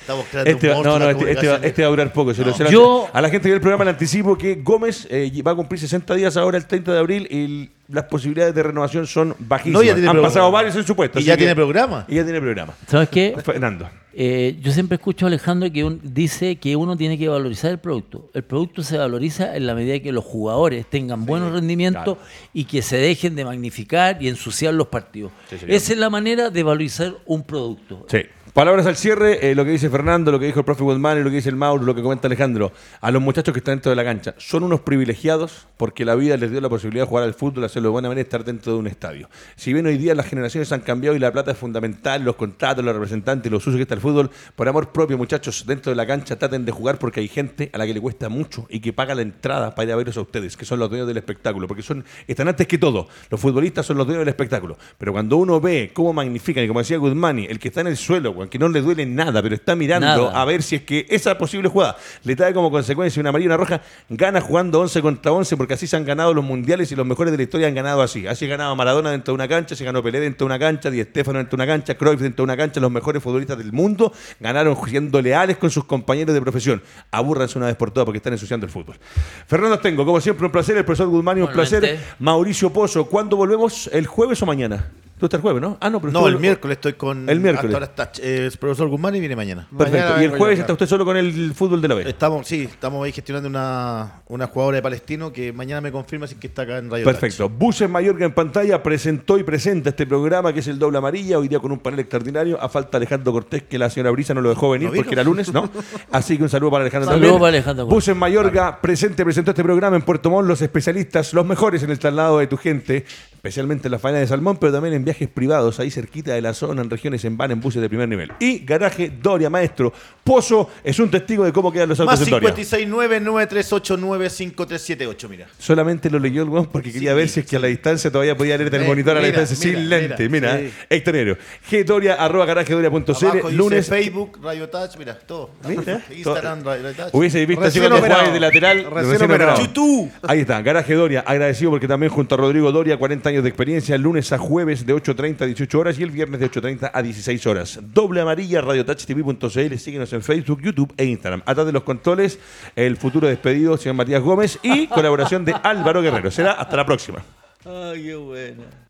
Estamos creando Este, un va- monstruo no, no, este, este va, este va a durar poco. se lo- se lo- Yo- a la gente que ve el programa le anticipo que Gómez eh, va a cumplir 60 días ahora el 30 de abril y las posibilidades de renovación son bajísimas. No, ya tiene Han programa. pasado varios en su puesto. Y ya que- tiene programa. Y ya tiene programa. ¿Sabes qué? Fernando. Eh, yo siempre escucho a Alejandro que un- dice que uno tiene que valorizar el producto. El producto se valoriza en la medida que los jugadores tengan buenos rendimientos y que se dejen de magnificar y ensuciar los partidos. Sí. Esa es la manera de valorizar un producto. Sí. Palabras al cierre, eh, lo que dice Fernando, lo que dijo el profe Guzmán y lo que dice el Mauro, lo que comenta Alejandro. A los muchachos que están dentro de la cancha, son unos privilegiados porque la vida les dio la posibilidad de jugar al fútbol, hacerlo de buena manera y estar dentro de un estadio. Si bien hoy día las generaciones han cambiado y la plata es fundamental, los contratos, los representantes, los usos que está el fútbol, por amor propio, muchachos, dentro de la cancha traten de jugar porque hay gente a la que le cuesta mucho y que paga la entrada para ir a veros a ustedes, que son los dueños del espectáculo, porque son están antes que todo. Los futbolistas son los dueños del espectáculo. Pero cuando uno ve cómo magnifican, y como decía Guzmani, el que está en el suelo, weón, que no le duele nada, pero está mirando Nada. a ver si es que esa posible jugada le trae como consecuencia una amarilla y una roja, gana jugando 11 contra 11, porque así se han ganado los mundiales y los mejores de la historia han ganado así. Así ha ganado Maradona dentro de una cancha, se ganó Pelé dentro de una cancha, Di Stéfano dentro de una cancha, Cruyff dentro de una cancha, los mejores futbolistas del mundo ganaron siendo leales con sus compañeros de profesión. Abúrranse una vez por todas porque están ensuciando el fútbol. Fernando Tengo, como siempre, un placer. El profesor Guzmán, un placer. Mauricio Pozo, ¿cuándo volvemos? ¿El jueves o mañana? Tú estás el jueves, ¿no? Ah, no, pero No, el miércoles estoy con. El miércoles. Hasta ahora está eh, el profesor Guzmán y viene mañana. Perfecto. Mañana y el jueves yo, está usted solo con el fútbol de la B. Estamos, sí, estamos ahí gestionando una, una jugadora de Palestino que mañana me confirma si que está acá en Radio Perfecto. Buses Mayorga en pantalla presentó y presenta este programa que es el doble amarilla, hoy día con un panel extraordinario. A falta Alejandro Cortés, que la señora Brisa no lo dejó venir porque era lunes, ¿no? Así que un saludo para Alejandro Saludo también. para Alejandro Cortés. Buses Mayorga presente, presentó este programa en Puerto Montt, los especialistas, los mejores en el traslado de tu gente, especialmente en la faena de salmón, pero también en viajes privados, ahí cerquita de la zona, en regiones en van, en buses de primer nivel. Y Garaje Doria, maestro. Pozo es un testigo de cómo quedan los autos Más en Doria. 569-9389-5378, mira. Solamente lo leyó el weón porque quería ver si es que a la distancia todavía podía leer el Eh, monitor a la mira, distancia sin mira, lente. mira, Mira, sí. extraordinario. Gdoria, arroba garajedoria.cl, lunes. Facebook, Radio Touch, mira, todo. Mira, Instagram, Radio Touch. Hubiese visto así cuando de lateral. Recién operado. YouTube. Ahí está, Garaje Doria, agradecido porque también junto a Rodrigo Doria, 40 años de experiencia, lunes a jueves de 8.30 a 18 horas y el viernes de 8.30 a 16 horas. Doble amarilla, radiotouchtv.cl, síguenos en Facebook, YouTube e Instagram. Atrás de los controles, el futuro despedido, señor Matías Gómez y colaboración de Álvaro Guerrero. Será hasta la próxima. Ay, qué buena.